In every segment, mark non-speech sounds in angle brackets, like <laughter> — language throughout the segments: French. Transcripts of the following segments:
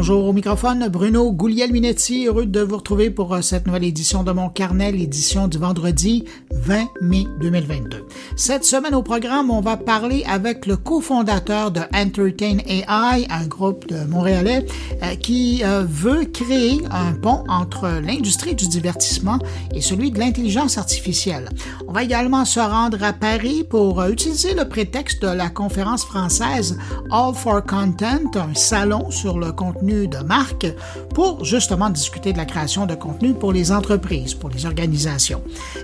Bonjour au microphone, Bruno Gouliel-Minetti, heureux de vous retrouver pour euh, cette nouvelle édition de mon carnet, l'édition du vendredi 20 mai 2022. Cette semaine au programme, on va parler avec le cofondateur de Entertain AI, un groupe de Montréalais euh, qui euh, veut créer un pont entre l'industrie du divertissement et celui de l'intelligence artificielle. On va également se rendre à Paris pour utiliser le prétexte de la conférence française All for Content, un salon sur le contenu de marque pour justement discuter de la création de contenu pour les entreprises, pour les organisations.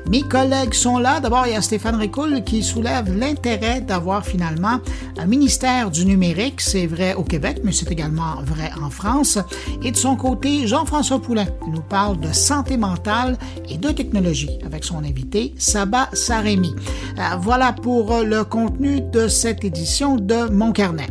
Mes collègues sont là. D'abord, il y a Stéphane Ricoul qui soulève l'intérêt d'avoir finalement un ministère du numérique. C'est vrai au Québec, mais c'est également vrai en France. Et de son côté, Jean-François Poulain nous parle de santé mentale et de technologie avec son invité Saba Saremi. Euh, voilà pour le contenu de cette édition de Mon Carnet.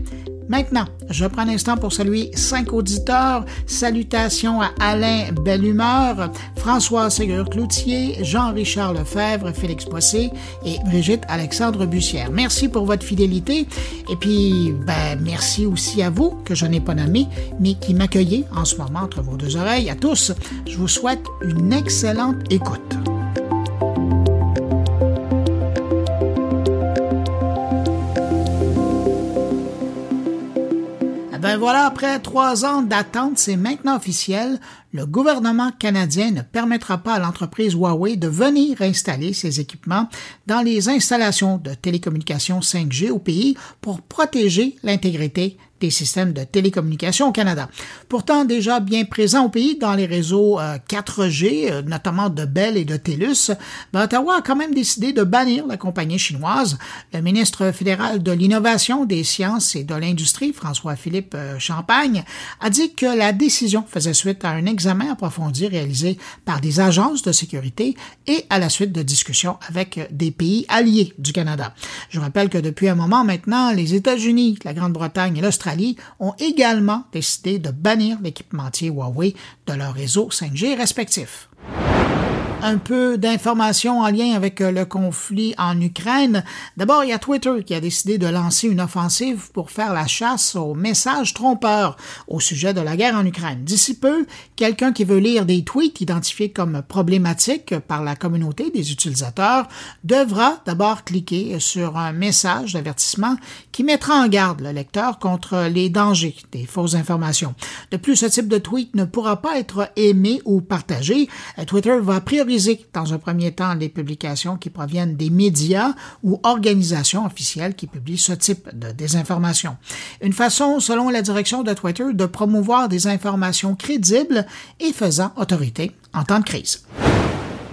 Maintenant, je prends un instant pour saluer cinq auditeurs. Salutations à Alain Bellumeur, François Ségur-Cloutier, Jean-Richard Lefebvre, Félix Boissé et Brigitte Alexandre Bussière. Merci pour votre fidélité et puis ben, merci aussi à vous que je n'ai pas nommé, mais qui m'accueillez en ce moment entre vos deux oreilles. À tous, je vous souhaite une excellente écoute. Ben voilà, après trois ans d'attente, c'est maintenant officiel. Le gouvernement canadien ne permettra pas à l'entreprise Huawei de venir installer ses équipements dans les installations de télécommunications 5G au pays pour protéger l'intégrité des systèmes de télécommunications au Canada. Pourtant déjà bien présent au pays dans les réseaux 4G, euh, euh, notamment de Bell et de TELUS, ben, Ottawa a quand même décidé de bannir la compagnie chinoise. Le ministre fédéral de l'Innovation, des Sciences et de l'Industrie, François-Philippe euh, Champagne, a dit que la décision faisait suite à un examen approfondi réalisé par des agences de sécurité et à la suite de discussions avec des pays alliés du Canada. Je rappelle que depuis un moment maintenant, les États-Unis, la Grande-Bretagne et l'Australie ont également décidé de bannir l'équipementier Huawei de leur réseau 5G respectif un peu d'informations en lien avec euh, le conflit en Ukraine. D'abord, il y a Twitter qui a décidé de lancer une offensive pour faire la chasse aux messages trompeurs au sujet de la guerre en Ukraine. D'ici peu, quelqu'un qui veut lire des tweets identifiés comme problématiques par la communauté des utilisateurs devra d'abord cliquer sur un message d'avertissement qui mettra en garde le lecteur contre les dangers des fausses informations. De plus, ce type de tweet ne pourra pas être aimé ou partagé. Twitter va prioriser dans un premier temps les publications qui proviennent des médias ou organisations officielles qui publient ce type de désinformation. Une façon, selon la direction de Twitter, de promouvoir des informations crédibles et faisant autorité en temps de crise.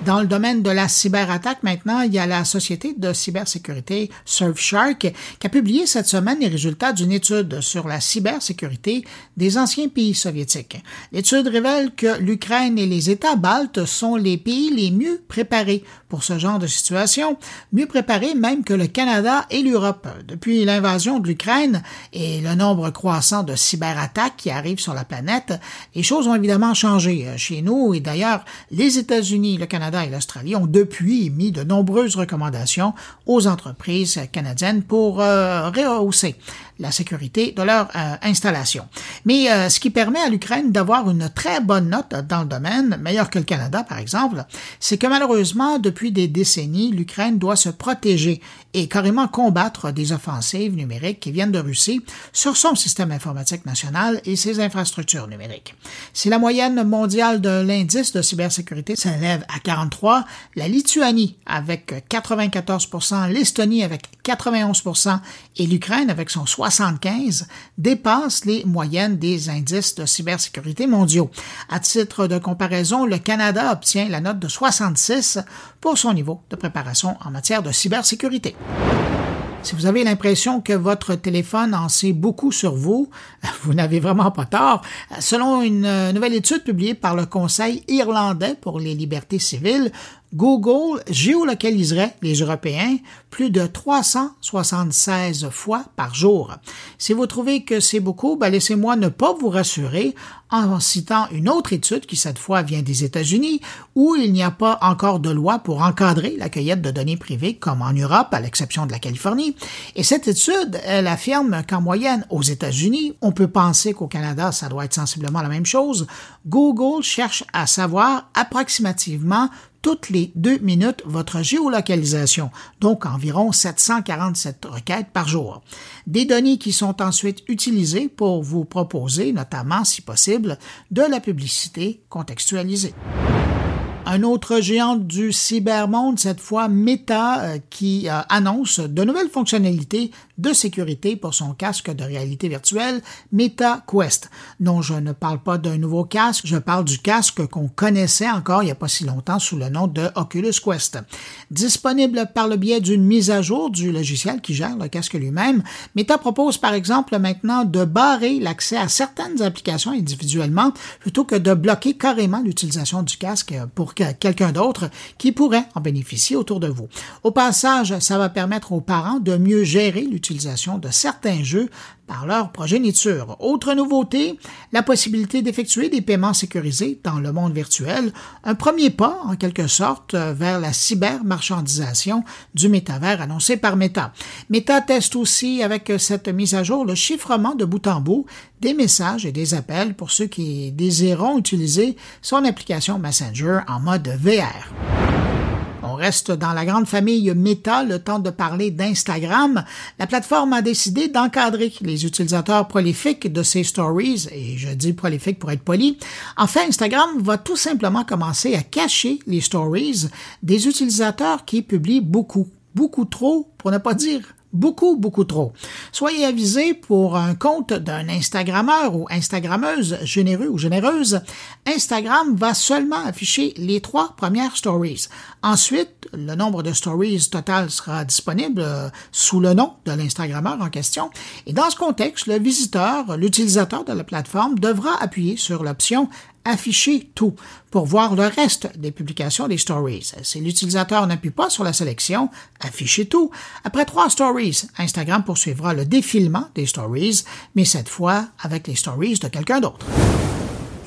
Dans le domaine de la cyberattaque, maintenant, il y a la société de cybersécurité Surfshark qui a publié cette semaine les résultats d'une étude sur la cybersécurité des anciens pays soviétiques. L'étude révèle que l'Ukraine et les États baltes sont les pays les mieux préparés pour ce genre de situation, mieux préparés même que le Canada et l'Europe. Depuis l'invasion de l'Ukraine et le nombre croissant de cyberattaques qui arrivent sur la planète, les choses ont évidemment changé chez nous et d'ailleurs les États-Unis, le Canada et l'Australie ont depuis émis de nombreuses recommandations aux entreprises canadiennes pour euh, rehausser la sécurité de leur euh, installation. Mais euh, ce qui permet à l'Ukraine d'avoir une très bonne note dans le domaine, meilleure que le Canada par exemple, c'est que malheureusement, depuis des décennies, l'Ukraine doit se protéger et carrément combattre des offensives numériques qui viennent de Russie sur son système informatique national et ses infrastructures numériques. Si la moyenne mondiale de l'indice de cybersécurité s'élève à 43, la Lituanie avec 94 l'Estonie avec 91 et l'Ukraine avec son 75 dépasse les moyennes des indices de cybersécurité mondiaux. À titre de comparaison, le Canada obtient la note de 66 pour son niveau de préparation en matière de cybersécurité. Si vous avez l'impression que votre téléphone en sait beaucoup sur vous, <laughs> vous n'avez vraiment pas tort. Selon une nouvelle étude publiée par le Conseil irlandais pour les libertés civiles, Google géolocaliserait les Européens plus de 376 fois par jour. Si vous trouvez que c'est beaucoup, ben laissez-moi ne pas vous rassurer en citant une autre étude qui cette fois vient des États-Unis où il n'y a pas encore de loi pour encadrer la cueillette de données privées comme en Europe à l'exception de la Californie. Et cette étude, elle affirme qu'en moyenne aux États-Unis, on peut penser qu'au Canada ça doit être sensiblement la même chose, Google cherche à savoir approximativement toutes les deux minutes votre géolocalisation, donc environ 747 requêtes par jour. Des données qui sont ensuite utilisées pour vous proposer, notamment si possible, de la publicité contextualisée. Un autre géant du cybermonde, cette fois Meta, euh, qui euh, annonce de nouvelles fonctionnalités de sécurité pour son casque de réalité virtuelle Meta Quest. Non, je ne parle pas d'un nouveau casque, je parle du casque qu'on connaissait encore il n'y a pas si longtemps sous le nom de Oculus Quest. Disponible par le biais d'une mise à jour du logiciel qui gère le casque lui-même, Meta propose par exemple maintenant de barrer l'accès à certaines applications individuellement plutôt que de bloquer carrément l'utilisation du casque pour quelqu'un d'autre qui pourrait en bénéficier autour de vous. Au passage, ça va permettre aux parents de mieux gérer l'utilisation de certains jeux par leur progéniture. Autre nouveauté, la possibilité d'effectuer des paiements sécurisés dans le monde virtuel, un premier pas en quelque sorte vers la cybermarchandisation du métavers annoncé par Meta. Meta teste aussi avec cette mise à jour le chiffrement de bout en bout des messages et des appels pour ceux qui désireront utiliser son application Messenger en mode VR. On reste dans la grande famille Meta le temps de parler d'Instagram. La plateforme a décidé d'encadrer les utilisateurs prolifiques de ses stories, et je dis prolifiques pour être poli. Enfin, Instagram va tout simplement commencer à cacher les stories des utilisateurs qui publient beaucoup, beaucoup trop, pour ne pas dire beaucoup, beaucoup trop. Soyez avisés pour un compte d'un Instagrammeur ou Instagrammeuse généreux ou généreuse, Instagram va seulement afficher les trois premières stories. Ensuite, le nombre de stories total sera disponible euh, sous le nom de l'Instagrammeur en question. Et dans ce contexte, le visiteur, l'utilisateur de la plateforme devra appuyer sur l'option afficher tout pour voir le reste des publications des stories. Si l'utilisateur n'appuie pas sur la sélection afficher tout, après trois stories, Instagram poursuivra le défilement des stories, mais cette fois avec les stories de quelqu'un d'autre.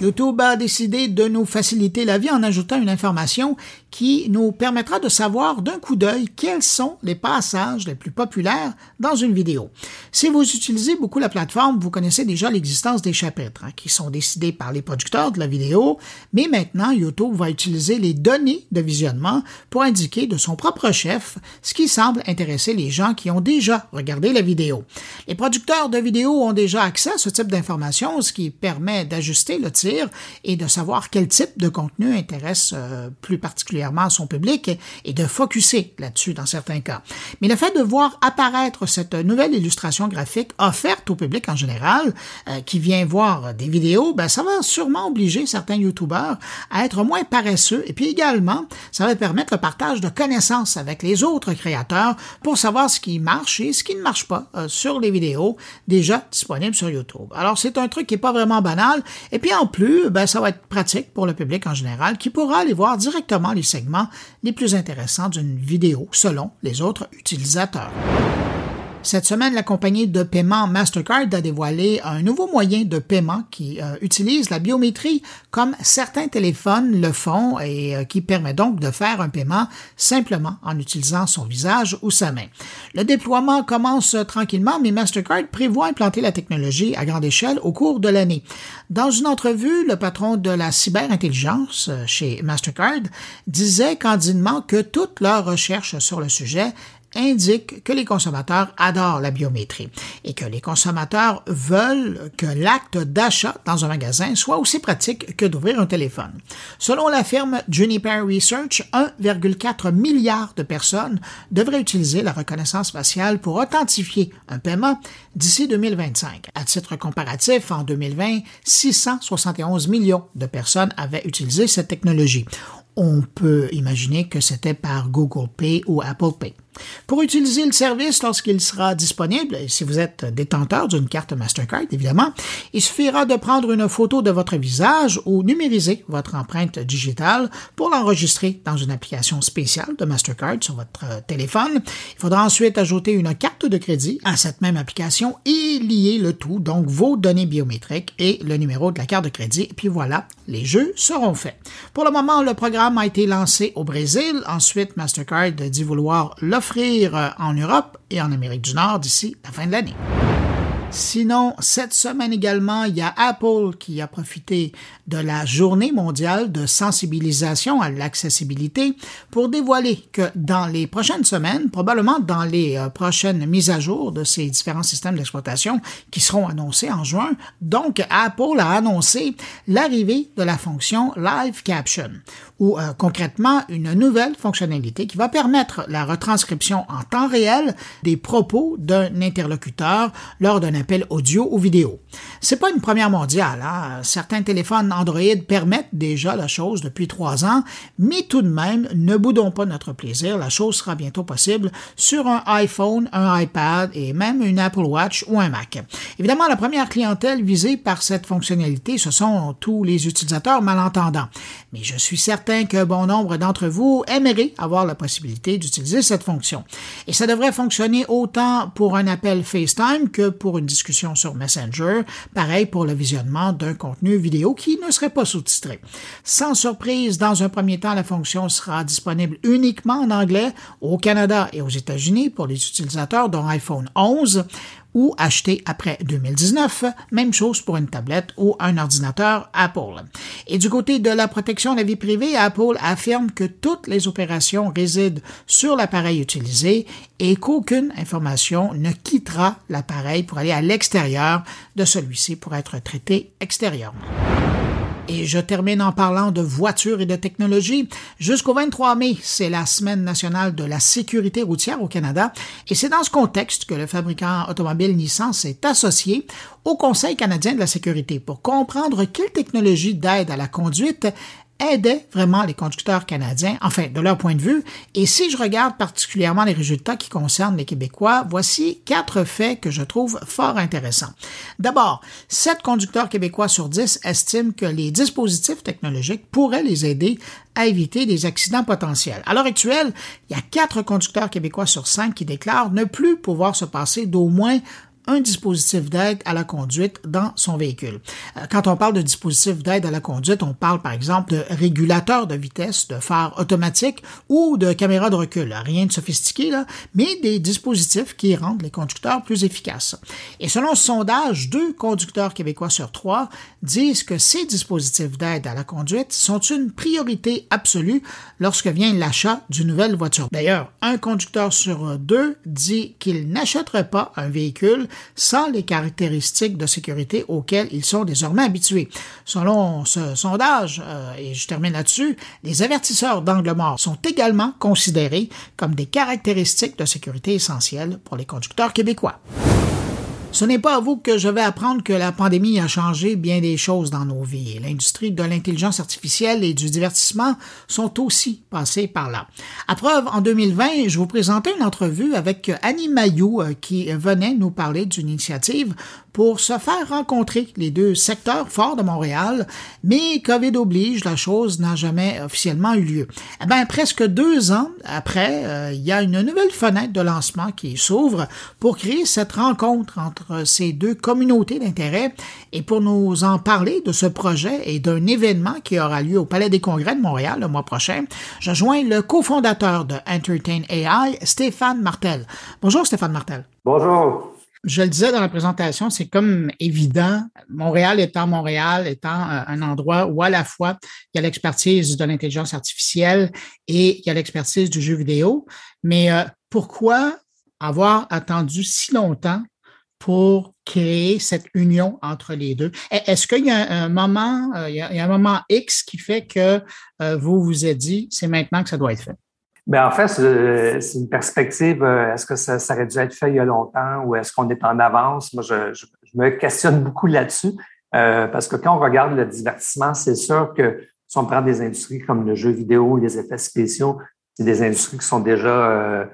YouTube a décidé de nous faciliter la vie en ajoutant une information qui nous permettra de savoir d'un coup d'œil quels sont les passages les plus populaires dans une vidéo. Si vous utilisez beaucoup la plateforme, vous connaissez déjà l'existence des chapitres hein, qui sont décidés par les producteurs de la vidéo, mais maintenant YouTube va utiliser les données de visionnement pour indiquer de son propre chef ce qui semble intéresser les gens qui ont déjà regardé la vidéo. Les producteurs de vidéos ont déjà accès à ce type d'information, ce qui permet d'ajuster le tir et de savoir quel type de contenu intéresse euh, plus particulièrement son public et de focuser là-dessus dans certains cas. Mais le fait de voir apparaître cette nouvelle illustration graphique offerte au public en général, euh, qui vient voir des vidéos, ben, ça va sûrement obliger certains YouTubeurs à être moins paresseux et puis également, ça va permettre le partage de connaissances avec les autres créateurs pour savoir ce qui marche et ce qui ne marche pas euh, sur les vidéos déjà disponibles sur YouTube. Alors, c'est un truc qui n'est pas vraiment banal et puis en plus, ben, ça va être pratique pour le public en général qui pourra aller voir directement les segments les plus intéressants d'une vidéo selon les autres utilisateurs. Cette semaine, la compagnie de paiement Mastercard a dévoilé un nouveau moyen de paiement qui euh, utilise la biométrie comme certains téléphones le font et euh, qui permet donc de faire un paiement simplement en utilisant son visage ou sa main. Le déploiement commence tranquillement, mais Mastercard prévoit implanter la technologie à grande échelle au cours de l'année. Dans une entrevue, le patron de la cyberintelligence euh, chez Mastercard disait candidement que toutes leurs recherches sur le sujet indique que les consommateurs adorent la biométrie et que les consommateurs veulent que l'acte d'achat dans un magasin soit aussi pratique que d'ouvrir un téléphone. Selon la firme Juniper Research, 1,4 milliard de personnes devraient utiliser la reconnaissance faciale pour authentifier un paiement d'ici 2025. À titre comparatif, en 2020, 671 millions de personnes avaient utilisé cette technologie. On peut imaginer que c'était par Google Pay ou Apple Pay. Pour utiliser le service lorsqu'il sera disponible, si vous êtes détenteur d'une carte Mastercard, évidemment, il suffira de prendre une photo de votre visage ou numériser votre empreinte digitale pour l'enregistrer dans une application spéciale de Mastercard sur votre euh, téléphone. Il faudra ensuite ajouter une carte de crédit à cette même application et lier le tout, donc vos données biométriques et le numéro de la carte de crédit. Et puis voilà, les jeux seront faits. Pour le moment, le programme a été lancé au Brésil. Ensuite, Mastercard dit vouloir l'offrir euh, en Europe et en Amérique du Nord d'ici la fin de l'année. Sinon, cette semaine également, il y a Apple qui a profité de la journée mondiale de sensibilisation à l'accessibilité pour dévoiler que dans les prochaines semaines, probablement dans les euh, prochaines mises à jour de ces différents systèmes d'exploitation qui seront annoncés en juin, donc Apple a annoncé l'arrivée de la fonction Live Caption, ou euh, concrètement une nouvelle fonctionnalité qui va permettre la retranscription en temps réel des propos d'un interlocuteur lors d'un appel audio ou vidéo. C'est pas une première mondiale. Hein? Certains téléphones Android permettent déjà la chose depuis trois ans, mais tout de même, ne boudons pas notre plaisir. La chose sera bientôt possible sur un iPhone, un iPad et même une Apple Watch ou un Mac. Évidemment, la première clientèle visée par cette fonctionnalité, ce sont tous les utilisateurs malentendants. Mais je suis certain que bon nombre d'entre vous aimeraient avoir la possibilité d'utiliser cette fonction. Et ça devrait fonctionner autant pour un appel FaceTime que pour une discussion sur Messenger, pareil pour le visionnement d'un contenu vidéo qui ne serait pas sous-titré. Sans surprise, dans un premier temps, la fonction sera disponible uniquement en anglais au Canada et aux États-Unis pour les utilisateurs d'un iPhone 11 ou acheté après 2019. Même chose pour une tablette ou un ordinateur Apple. Et du côté de la protection de la vie privée, Apple affirme que toutes les opérations résident sur l'appareil utilisé et qu'aucune information ne quittera l'appareil pour aller à l'extérieur de celui-ci pour être traité extérieurement. Et je termine en parlant de voitures et de technologie. Jusqu'au 23 mai, c'est la semaine nationale de la sécurité routière au Canada et c'est dans ce contexte que le fabricant automobile Nissan s'est associé au Conseil canadien de la sécurité pour comprendre quelles technologies d'aide à la conduite aidait vraiment les conducteurs canadiens, enfin de leur point de vue. Et si je regarde particulièrement les résultats qui concernent les Québécois, voici quatre faits que je trouve fort intéressants. D'abord, sept conducteurs québécois sur 10 estiment que les dispositifs technologiques pourraient les aider à éviter des accidents potentiels. À l'heure actuelle, il y a quatre conducteurs québécois sur cinq qui déclarent ne plus pouvoir se passer d'au moins un dispositif d'aide à la conduite dans son véhicule. Euh, quand on parle de dispositif d'aide à la conduite, on parle par exemple de régulateur de vitesse, de phare automatique ou de caméra de recul. Rien de sophistiqué, là, mais des dispositifs qui rendent les conducteurs plus efficaces. Et selon ce sondage, deux conducteurs québécois sur trois disent que ces dispositifs d'aide à la conduite sont une priorité absolue lorsque vient l'achat d'une nouvelle voiture. D'ailleurs, un conducteur sur deux dit qu'il n'achèterait pas un véhicule sans les caractéristiques de sécurité auxquelles ils sont désormais habitués. Selon ce sondage, euh, et je termine là-dessus, les avertisseurs d'angle mort sont également considérés comme des caractéristiques de sécurité essentielles pour les conducteurs québécois. Ce n'est pas à vous que je vais apprendre que la pandémie a changé bien des choses dans nos vies. L'industrie de l'intelligence artificielle et du divertissement sont aussi passées par là. À preuve, en 2020, je vous présentais une entrevue avec Annie Mayou euh, qui venait nous parler d'une initiative pour se faire rencontrer les deux secteurs forts de Montréal, mais COVID oblige, la chose n'a jamais officiellement eu lieu. Eh bien, presque deux ans après, euh, il y a une nouvelle fenêtre de lancement qui s'ouvre pour créer cette rencontre entre ces deux communautés d'intérêt et pour nous en parler de ce projet et d'un événement qui aura lieu au Palais des Congrès de Montréal le mois prochain, je joins le cofondateur de Entertain AI, Stéphane Martel. Bonjour Stéphane Martel. Bonjour je le disais dans la présentation, c'est comme évident, Montréal étant Montréal, étant euh, un endroit où à la fois il y a l'expertise de l'intelligence artificielle et il y a l'expertise du jeu vidéo. Mais euh, pourquoi avoir attendu si longtemps pour créer cette union entre les deux? Est-ce qu'il y a un moment, euh, il y a un moment X qui fait que vous vous êtes dit, c'est maintenant que ça doit être fait? Bien, en fait, c'est une perspective. Euh, est-ce que ça, ça, aurait dû être fait il y a longtemps ou est-ce qu'on est en avance? Moi, je, je, me questionne beaucoup là-dessus euh, parce que quand on regarde le divertissement, c'est sûr que si on prend des industries comme le jeu vidéo, les effets spéciaux, c'est des industries qui sont déjà euh,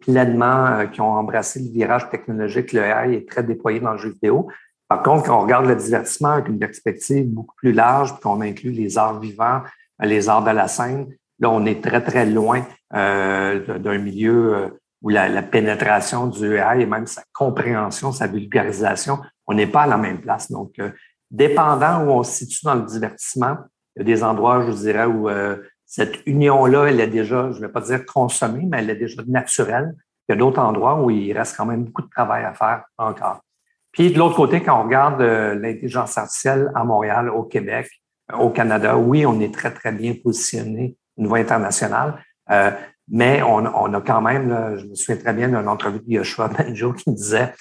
pleinement, qui ont embrassé le virage technologique. Le AI est très déployé dans le jeu vidéo. Par contre, quand on regarde le divertissement avec une perspective beaucoup plus large, puis qu'on inclut les arts vivants, les arts de la scène, là, on est très, très loin d'un milieu où la, pénétration du AI et même sa compréhension, sa vulgarisation, on n'est pas à la même place. Donc, euh, dépendant où on se situe dans le divertissement, il y a des endroits, je vous dirais, où euh, cette union-là, elle est déjà, je ne vais pas dire consommée, mais elle est déjà naturelle. Il y a d'autres endroits où il reste quand même beaucoup de travail à faire encore. Puis de l'autre côté, quand on regarde euh, l'intelligence artificielle à Montréal, au Québec, au Canada, oui, on est très, très bien positionné niveau international. Mais on, a quand même, je me souviens très bien d'une entrevue de Yoshua <laughs> Benjo qui disait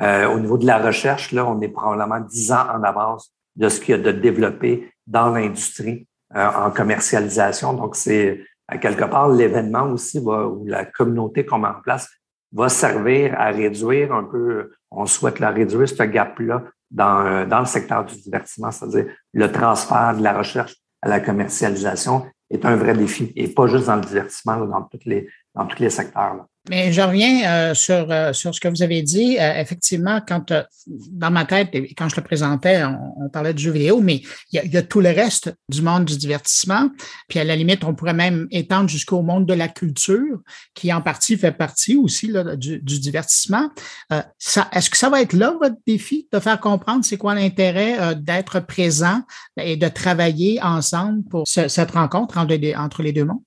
euh, au niveau de la recherche, là, on est probablement dix ans en avance de ce qu'il y a de développé dans l'industrie euh, en commercialisation. Donc, c'est à quelque part l'événement aussi va, où la communauté qu'on met en place va servir à réduire un peu, on souhaite la réduire, ce gap-là dans, euh, dans le secteur du divertissement, c'est-à-dire le transfert de la recherche à la commercialisation est un vrai défi et pas juste dans le divertissement, dans, toutes les, dans tous les secteurs. Mais je reviens euh, sur, euh, sur ce que vous avez dit. Euh, effectivement, quand dans ma tête, quand je le présentais, on, parlait de jeux vidéo, mais il y, a, tout le reste du monde du divertissement. Puis à la limite, on pourrait même étendre jusqu'au monde de la culture, qui en partie fait partie aussi là, du, du, divertissement. Est-ce que ça va être là votre défi de faire comprendre c'est quoi l'intérêt d'être présent et de travailler ensemble pour cette rencontre entre entre les deux mondes?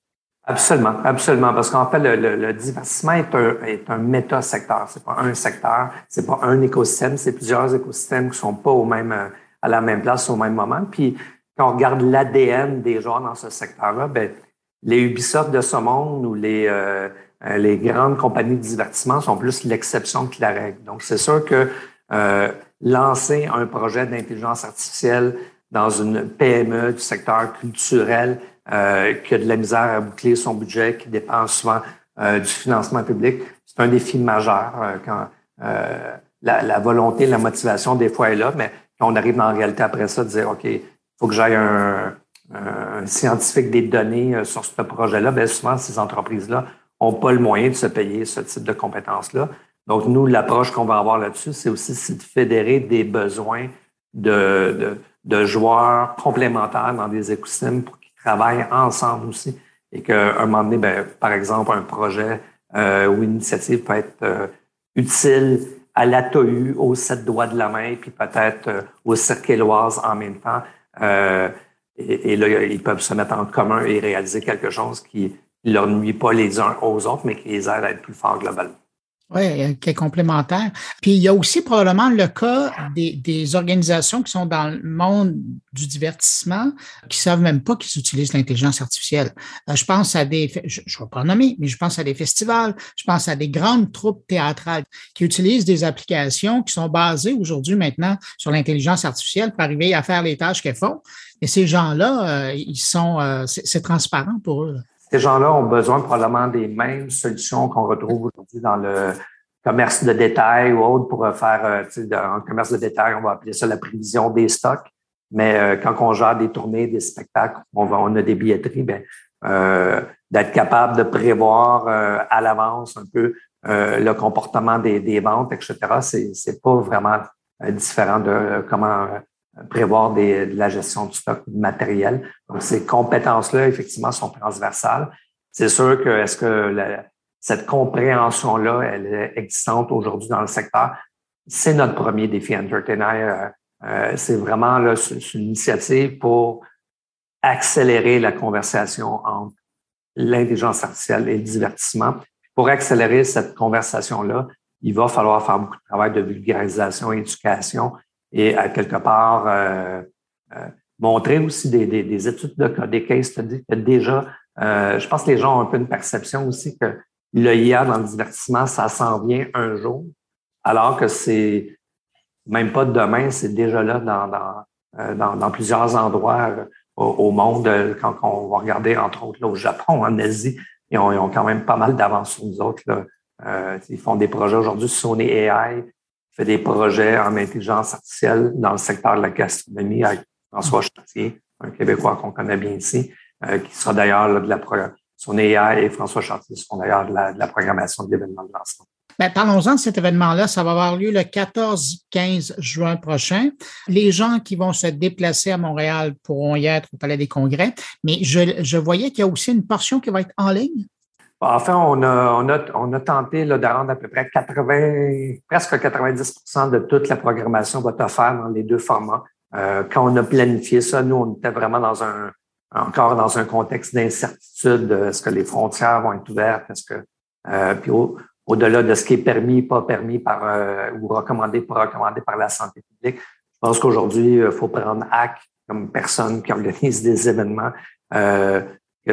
Absolument, absolument, parce qu'en fait, le, divertissement est un, est un méta-secteur. C'est pas un secteur, c'est pas un écosystème, c'est plusieurs écosystèmes qui sont pas au même, à la même place au même moment. Puis, quand on regarde l'ADN des joueurs dans ce secteur-là, ben, les Ubisoft de ce monde ou les, euh, les grandes compagnies de divertissement sont plus l'exception que la règle. Donc, c'est sûr que euh, lancer un projet d'intelligence artificielle dans une PME du secteur culturel, euh, qui a de la misère à boucler son budget, qui dépend souvent euh, du financement public. C'est un défi majeur euh, quand euh, la, la, volonté, la motivation des fois est là, mais quand on arrive dans la réalité après ça, de dire OK, il faut que j'aille un, un, scientifique des données sur ce projet-là, bien souvent ces entreprises-là n'ont pas le moyen de se payer ce type de compétences-là. Donc, nous, l'approche qu'on va avoir là-dessus, c'est aussi de fédérer des besoins de, de, de joueurs complémentaires dans des écosystèmes pour travaillent ensemble aussi et qu'à un moment donné, ben, par exemple, un projet euh, ou une initiative peut être euh, utile à l'ATOU, aux sept doigts de la main, puis peut-être euh, aux cirquéloises en même temps. Euh, et, là, ils peuvent se mettre en commun et réaliser quelque chose qui ne leur nuit pas les uns aux autres, mais qui les aide à être plus forts globalement. Oui, qui est complémentaire. Puis il y a aussi probablement le cas des, organisations qui sont dans le monde du divertissement qui savent même pas qu'ils utilisent l'intelligence artificielle. Euh, je pense à des, je ne vais pas nommer, mais je pense à des festivals, je pense à des grandes troupes théâtrales qui utilisent des applications qui sont basées aujourd'hui maintenant sur l'intelligence artificielle pour arriver à faire les tâches qu'elles font. Et ces gens-là, euh, ils sont, euh, c'est transparent pour eux. Ces gens-là ont besoin probablement des mêmes solutions qu'on retrouve aujourd'hui dans le commerce de détail ou autre pour faire, euh, dans le commerce de détail, on va appeler ça la prévision des stocks. Mais euh, quand on gère des tournées, des spectacles, on, va, on a des billetteries, euh, d'être capable de prévoir à l'avance un peu le comportement des, des ventes, etc. C'est, c'est pas vraiment différent de comment prévoir des, de la gestion du stock matériel. Donc, ces compétences-là, effectivement, sont transversales. C'est sûr que est-ce que cette compréhension-là, elle est existante aujourd'hui dans le secteur? C'est notre premier défi Entertainer. Euh, euh, c'est vraiment là, une initiative pour accélérer la conversation entre l'intelligence artificielle et le divertissement. Pour accélérer cette conversation-là, il va falloir faire beaucoup de travail de vulgarisation éducation et à quelque part euh, euh, montrer aussi des, des, des, études de cas, des case studies que déjà, euh, je pense que les gens ont un peu une perception aussi que l'IA dans le divertissement, ça s'en vient un jour, alors que c'est même pas demain, c'est déjà là dans, dans, dans, plusieurs endroits au, monde. Quand on va regarder, entre autres, là, au Japon, en Asie, ils ont, quand même pas mal d'avance sur nous autres. Euh, ils font des projets aujourd'hui, Sony AI, fait des projets en intelligence artificielle dans le secteur de la gastronomie avec François Chartier, un Québécois qu'on connaît bien ici, euh, qui sera d'ailleurs de la son AI et François Chartier sont d'ailleurs de la, programmation de l'événement de lancement. Ben, parlons-en de cet événement-là. Ça va avoir lieu le 14-15 juin prochain. Les gens qui vont se déplacer à Montréal pourront y être au Palais des Congrès, mais je, voyais qu'il y a aussi une portion qui va être en ligne. Enfin, on a, on a, tenté là, de rendre à peu près 80, presque 90% de toute la programmation va offerte dans les deux formats. Euh, quand on a planifié ça, nous, on était vraiment dans un, encore dans un contexte d'incertitude. Est-ce que les frontières vont être ouvertes? Est-ce que, euh, puis au, delà de ce qui est permis, pas permis par, euh, ou recommandé, pas recommandé par la santé publique, je pense qu'aujourd'hui, il faut prendre acte comme personne qui organise des événements,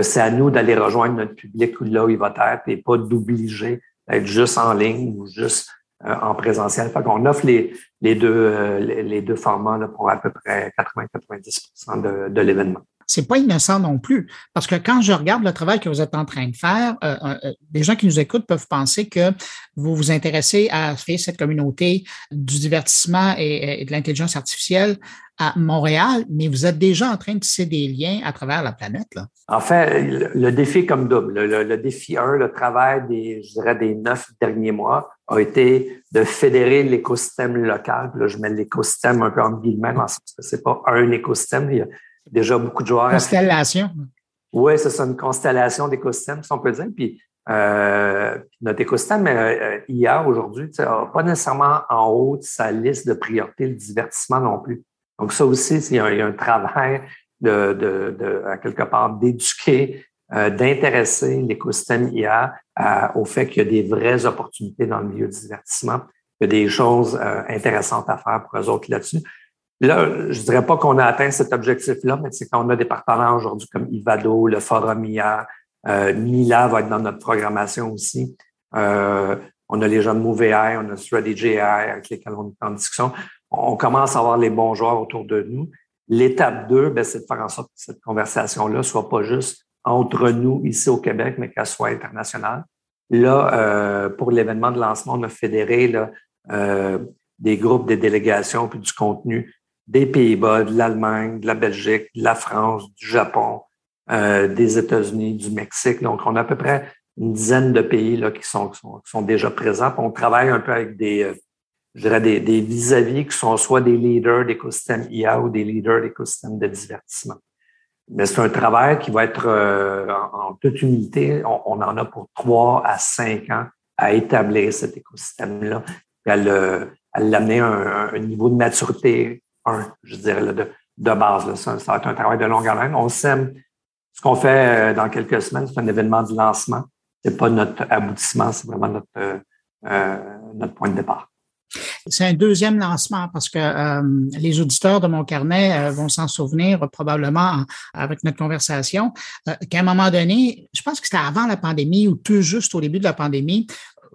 c'est à nous d'aller rejoindre notre public là où il va être et pas d'obliger d'être juste en ligne ou juste euh, en présentiel. Fait qu'on offre les, euh, deux formats pour à peu près 80-90 de, de l'événement c'est pas innocent non plus. Parce que quand je regarde le travail que vous êtes en train de faire, euh, euh, des gens qui nous écoutent peuvent penser que vous vous intéressez à faire cette communauté du divertissement et, de l'intelligence artificielle à Montréal, mais vous êtes déjà en train de tisser des liens à travers la planète. En fait, le, défi comme double, le, défi 1, le travail des, je dirais, des neuf derniers mois a été de fédérer l'écosystème local. Là, je mets l'écosystème un peu en guillemets, dans sens que pas un écosystème. Déjà beaucoup de joueurs. Constellation. Oui, c'est ça, une constellation d'écosystèmes, si on peut dire. Puis euh, notre écosystème euh, IA aujourd'hui n'a pas nécessairement en haut de sa liste de priorités le divertissement non plus. Donc, ça aussi, il y a, un travail de, de, de à quelque part d'éduquer, euh, d'intéresser l'écosystème IA au fait qu'il y a des vraies opportunités dans le milieu du divertissement, il y a des choses euh, intéressantes à faire pour eux autres là-dessus. Là, je dirais pas qu'on a atteint cet objectif-là, mais c'est qu'on a des partenaires aujourd'hui comme Ivado, le Forum IA, euh, Mila va être dans notre programmation aussi. Euh, on a les de MoveAI, on a Strategy AI avec lesquels on est en discussion. On commence à avoir les bons joueurs autour de nous. L'étape 2, ben, c'est de faire en sorte que cette conversation-là soit pas juste entre nous ici au Québec, mais qu'elle soit internationale. Là, euh, pour l'événement de lancement, on a fédéré là, euh, des groupes, des délégations, puis du contenu des Pays-Bas, de l'Allemagne, de la Belgique, de la France, du Japon, euh, des États-Unis, du Mexique. Donc, on a à peu près une dizaine de pays là, qui, sont, sont, déjà présents. on travaille un peu avec des, euh, dirais, des, des vis-à-vis qui sont soit des leaders d'écosystème IA ou des leaders d'écosystème de divertissement. Mais c'est un travail qui va être euh, en, toute humilité. On, en a pour trois à cinq ans à établir cet écosystème-là, à l'amener à un, niveau de maturité un, je dirais, de, de base. Ça, ça, va être un travail de longue haleine. On sème ce qu'on fait euh, dans quelques semaines, c'est un événement de lancement. C'est pas notre aboutissement, c'est vraiment notre, euh, euh, notre point de départ. C'est un deuxième lancement parce que les auditeurs de mon carnet vont s'en souvenir probablement avec notre conversation qu'à un moment donné, je pense que c'était avant la pandémie ou tout juste au début de la pandémie,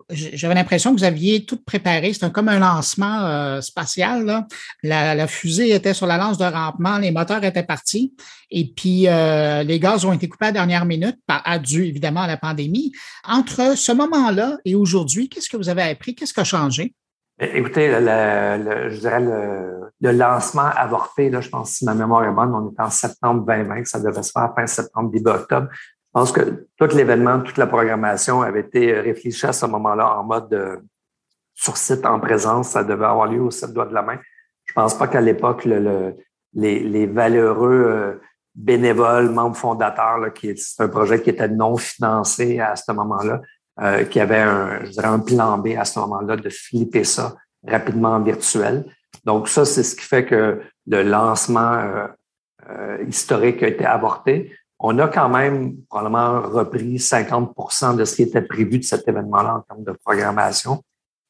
j'avais l'impression que vous aviez tout préparé. C'était comme un lancement euh, spatial. La, fusée était sur la lance de rampement, les moteurs étaient partis, et puis euh, les gaz ont été coupés à la dernière minute, par, dû évidemment à la pandémie. Entre ce moment-là et aujourd'hui, qu'est-ce que vous avez appris? Qu'est-ce qui a changé? Écoutez, le, je dirais le, lancement avorté, là, je pense si ma mémoire est bonne, on est en septembre 2020, ça devait se faire fin septembre, début octobre. Je pense que tout l'événement, toute la programmation avait été réfléchie à ce moment-là en mode euh, sur site en présence. Ça devait avoir lieu au sept doigts de la main. Je pense pas qu'à l'époque, le, les, les, valeureux euh, bénévoles, membres fondateurs, là, qui c'est un projet qui était non financé à ce moment-là, euh, qui avait un, je dirais un plan B à ce moment-là de flipper ça rapidement en virtuel. Donc ça, c'est ce qui fait que le lancement historique a été avorté on a quand même probablement repris 50% de ce qui était prévu de cet événement-là en termes de programmation.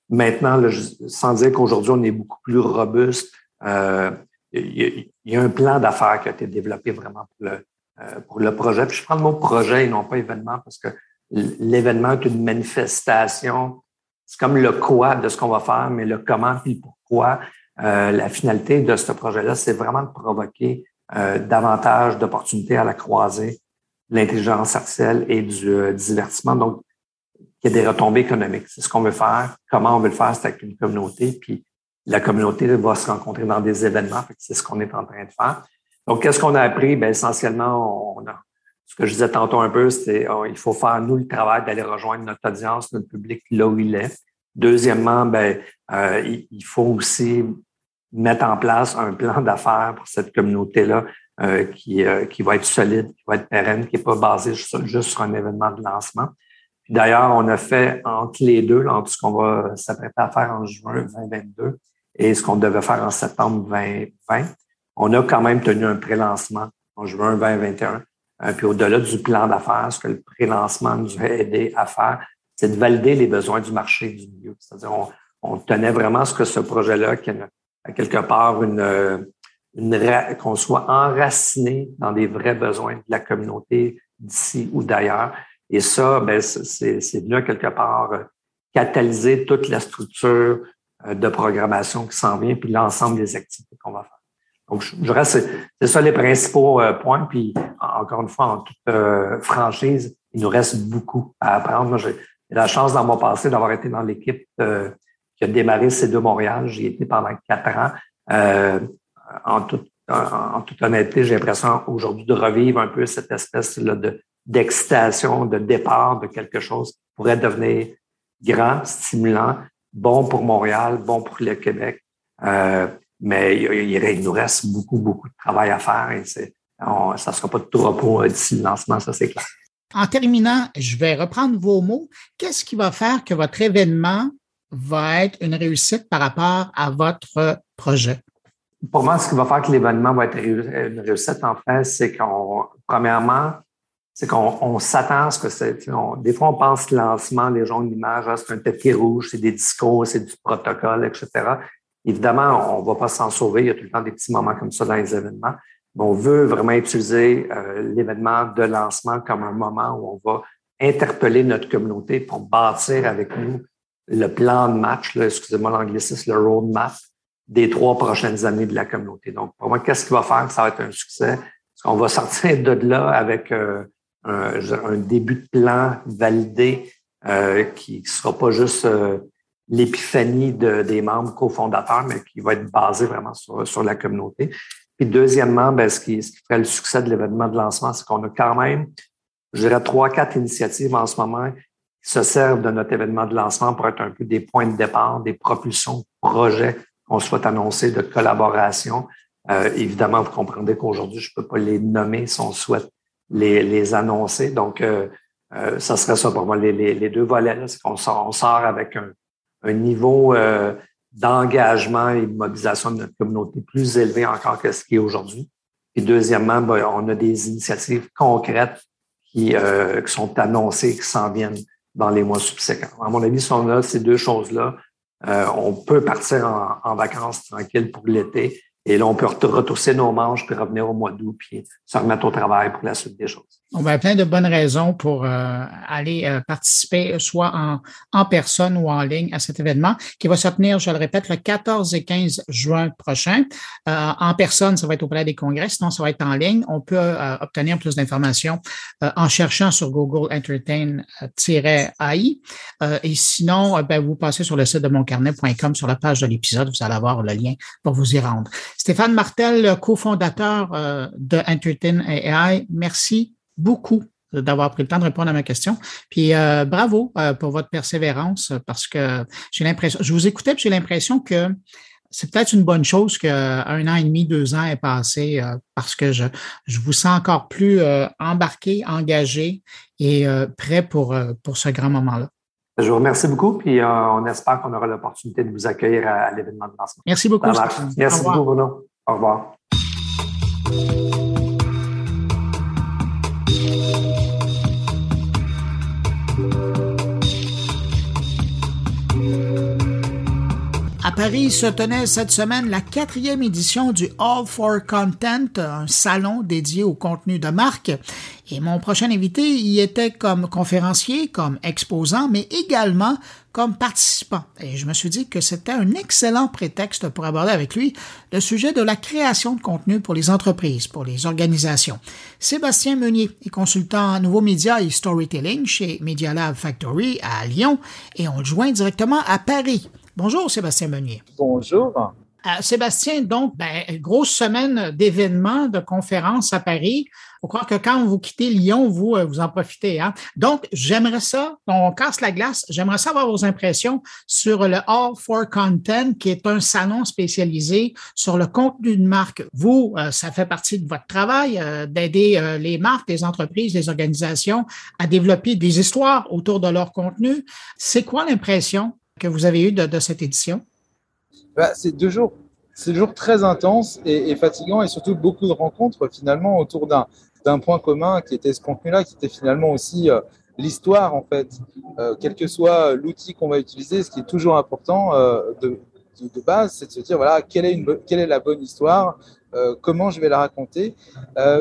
Maintenant, sans dire qu'aujourd'hui, on est beaucoup plus robuste, euh, il y, a un plan d'affaires qui a été développé vraiment pour le, euh, pour le projet. Puis je prends le mot projet et non pas événement parce que l'événement est une manifestation. C'est comme le quoi de ce qu'on va faire, mais le comment puis le pourquoi. Euh, la finalité de ce projet-là, c'est vraiment de provoquer euh, davantage d'opportunités à la croisée l'intelligence artificielle et du euh, divertissement. Donc, il y a des retombées économiques. C'est ce qu'on veut faire. Comment on veut le faire, c'est avec une communauté. Puis la communauté va se rencontrer dans des événements. C'est ce qu'on est en train de faire. Donc, qu'est-ce qu'on a appris? Bien, essentiellement, on a, ce que je disais tantôt un peu, c'est oh, il faut faire, nous, le travail d'aller rejoindre notre audience, notre public là où il est. Deuxièmement, ben, euh, il faut aussi mettre en place un plan d'affaires pour cette communauté-là euh, qui, euh, qui va être solide, qui va être pérenne, qui n'est pas basé juste, sur un événement de lancement. D'ailleurs, on a fait entre les deux, entre ce qu'on va s'apprêter à faire en juin 2022 et ce qu'on devait faire en septembre 2020, on a quand même tenu un pré-lancement en juin 2021. Euh, puis au-delà du plan d'affaires, ce que le pré-lancement nous a aidé à faire, c'est de valider les besoins du marché du milieu. C'est-à-dire, on, on, tenait vraiment ce que ce projet-là, qui a quelque part une, une qu'on soit enraciné dans des vrais besoins de la communauté d'ici ou d'ailleurs. Et ça, ben, c'est venu quelque part euh, catalyser toute la structure euh, de programmation qui s'en vient, puis l'ensemble des activités qu'on va faire. Donc, je, reste, c'est ça les principaux euh, points. Puis, encore une fois, en toute franchise, il nous reste beaucoup à apprendre. Moi, j'ai la chance dans mon passé d'avoir été dans l'équipe qui a démarré C2 Montréal. J'y étais pendant quatre ans. en, toute, en, toute honnêteté, j'ai l'impression aujourd'hui de revivre un peu cette espèce là de d'excitation, de départ de quelque chose qui pourrait devenir grand, stimulant, bon pour Montréal, bon pour le Québec. Euh, mais il, nous reste beaucoup, beaucoup de travail à faire et ça ne sera pas de tout repos euh, d'ici le lancement, ça c'est clair. En terminant, je vais reprendre vos mots. Qu'est-ce qui va faire que votre événement va être une réussite par rapport à votre projet? Pour moi, ce qui va faire que l'événement va être une réussite, en fait, c'est qu'on, premièrement, c'est qu'on s'attend à ce que c'est. Des fois, on pense lancement, les gens de l'image, ah, c'est un tapis rouge, c'est des discours, c'est du protocole, etc. Évidemment, on ne va pas s'en sauver. Il y a tout le temps des petits moments comme ça dans les événements. Mais on veut vraiment utiliser euh, l'événement de lancement comme un moment où on va interpeller notre communauté pour bâtir avec nous le plan de match, excusez-moi l'anglicisme, le roadmap des trois prochaines années de la communauté. Donc, pour moi, qu'est-ce qui va faire que ça va être un succès? Est-ce qu'on va <laughs> sortir de là avec euh, un, début de plan validé euh, qui ne sera pas juste euh, l'épiphanie de, des membres cofondateurs, mais qui va être basé vraiment sur, sur la communauté. Puis deuxièmement, ben, ce, qui, ce qui ferait le succès de l'événement de lancement, c'est qu'on a quand même, je dirais, trois, quatre initiatives en ce moment se servent de notre événement de lancement pour être un peu des points de départ, des propulsions projets qu'on souhaite annoncer de collaboration. Euh, évidemment, vous comprendrez qu'aujourd'hui, je ne peux pas les nommer si on souhaite les, les annoncer. Donc, euh, euh, ça serait ça pour moi, les, les, deux volets. C'est qu'on sort, on sort avec un, un niveau euh, d'engagement et de mobilisation de notre communauté plus élevé encore que ce qui est aujourd'hui. Et deuxièmement, ben, on a des initiatives concrètes qui, euh, qui sont annoncées, qui s'en viennent dans les mois subséquents. À mon avis, si on a ces deux choses-là, euh, on peut partir en, vacances tranquille pour l'été et là, on peut retrousser nos manches, puis revenir au mois d'août, puis se remettre au travail pour la suite des choses. On va plein de bonnes raisons pour euh, aller euh, participer soit en, personne ou en ligne à cet événement qui va se tenir, je le répète, le 14 et 15 juin prochain. Euh, en personne, ça va être au Palais des Congrès, sinon ça va être en ligne. On peut obtenir plus d'informations en cherchant sur Google Entertain-AI. et sinon, ben, vous passez sur le site de moncarnet.com sur la page de l'épisode, vous allez avoir le lien pour vous y rendre. Stéphane Martel, cofondateur euh, de Entertain AI, merci beaucoup d'avoir pris le temps de répondre à ma question. Puis euh, bravo euh, pour votre persévérance parce que j'ai l'impression, je vous écoutais, j'ai l'impression que c'est peut-être une bonne chose qu'un an et demi, deux ans est passé parce que je, je vous sens encore plus embarqué, engagé et prêt pour, pour ce grand moment-là. Je vous remercie beaucoup, puis euh, on espère qu'on aura l'opportunité de vous accueillir à, l'événement de lancement. Merci beaucoup. Merci beaucoup, Bruno. Au revoir. Paris se tenait cette semaine la quatrième édition du All for Content, un salon dédié au contenu de marque. Et mon prochain invité y était comme conférencier, comme exposant, mais également comme participant. Et je me suis dit que c'était un excellent prétexte pour aborder avec lui le sujet de la création de contenu pour les entreprises, pour les organisations. Sébastien Meunier est consultant en nouveaux médias et storytelling chez Media Lab Factory à Lyon et on le joint directement à Paris. Bonjour Sébastien Meunier. Bonjour. Euh, Sébastien, donc, ben, grosse semaine d'événements, de conférences à Paris. Faut croire que quand vous quittez Lyon, vous, euh, vous en profitez. Hein? Donc, j'aimerais ça, on casse la glace, j'aimerais savoir vos impressions sur le All for Content, qui est un salon spécialisé sur le contenu de marque. Vous, euh, ça fait partie de votre travail d'aider les marques, les entreprises, les organisations à développer des histoires autour de leur contenu. C'est quoi l'impression que vous avez eue de cette édition? bah, c'est deux jours, c'est jours très intenses et, et, fatigants et surtout beaucoup de rencontres finalement autour d'un point commun qui était ce contenu-là, qui était finalement aussi euh, l'histoire en fait, euh, quel que soit l'outil qu'on va utiliser, ce qui est toujours important euh, de, base, c'est de se dire voilà quelle est, la bonne histoire, comment je vais la raconter.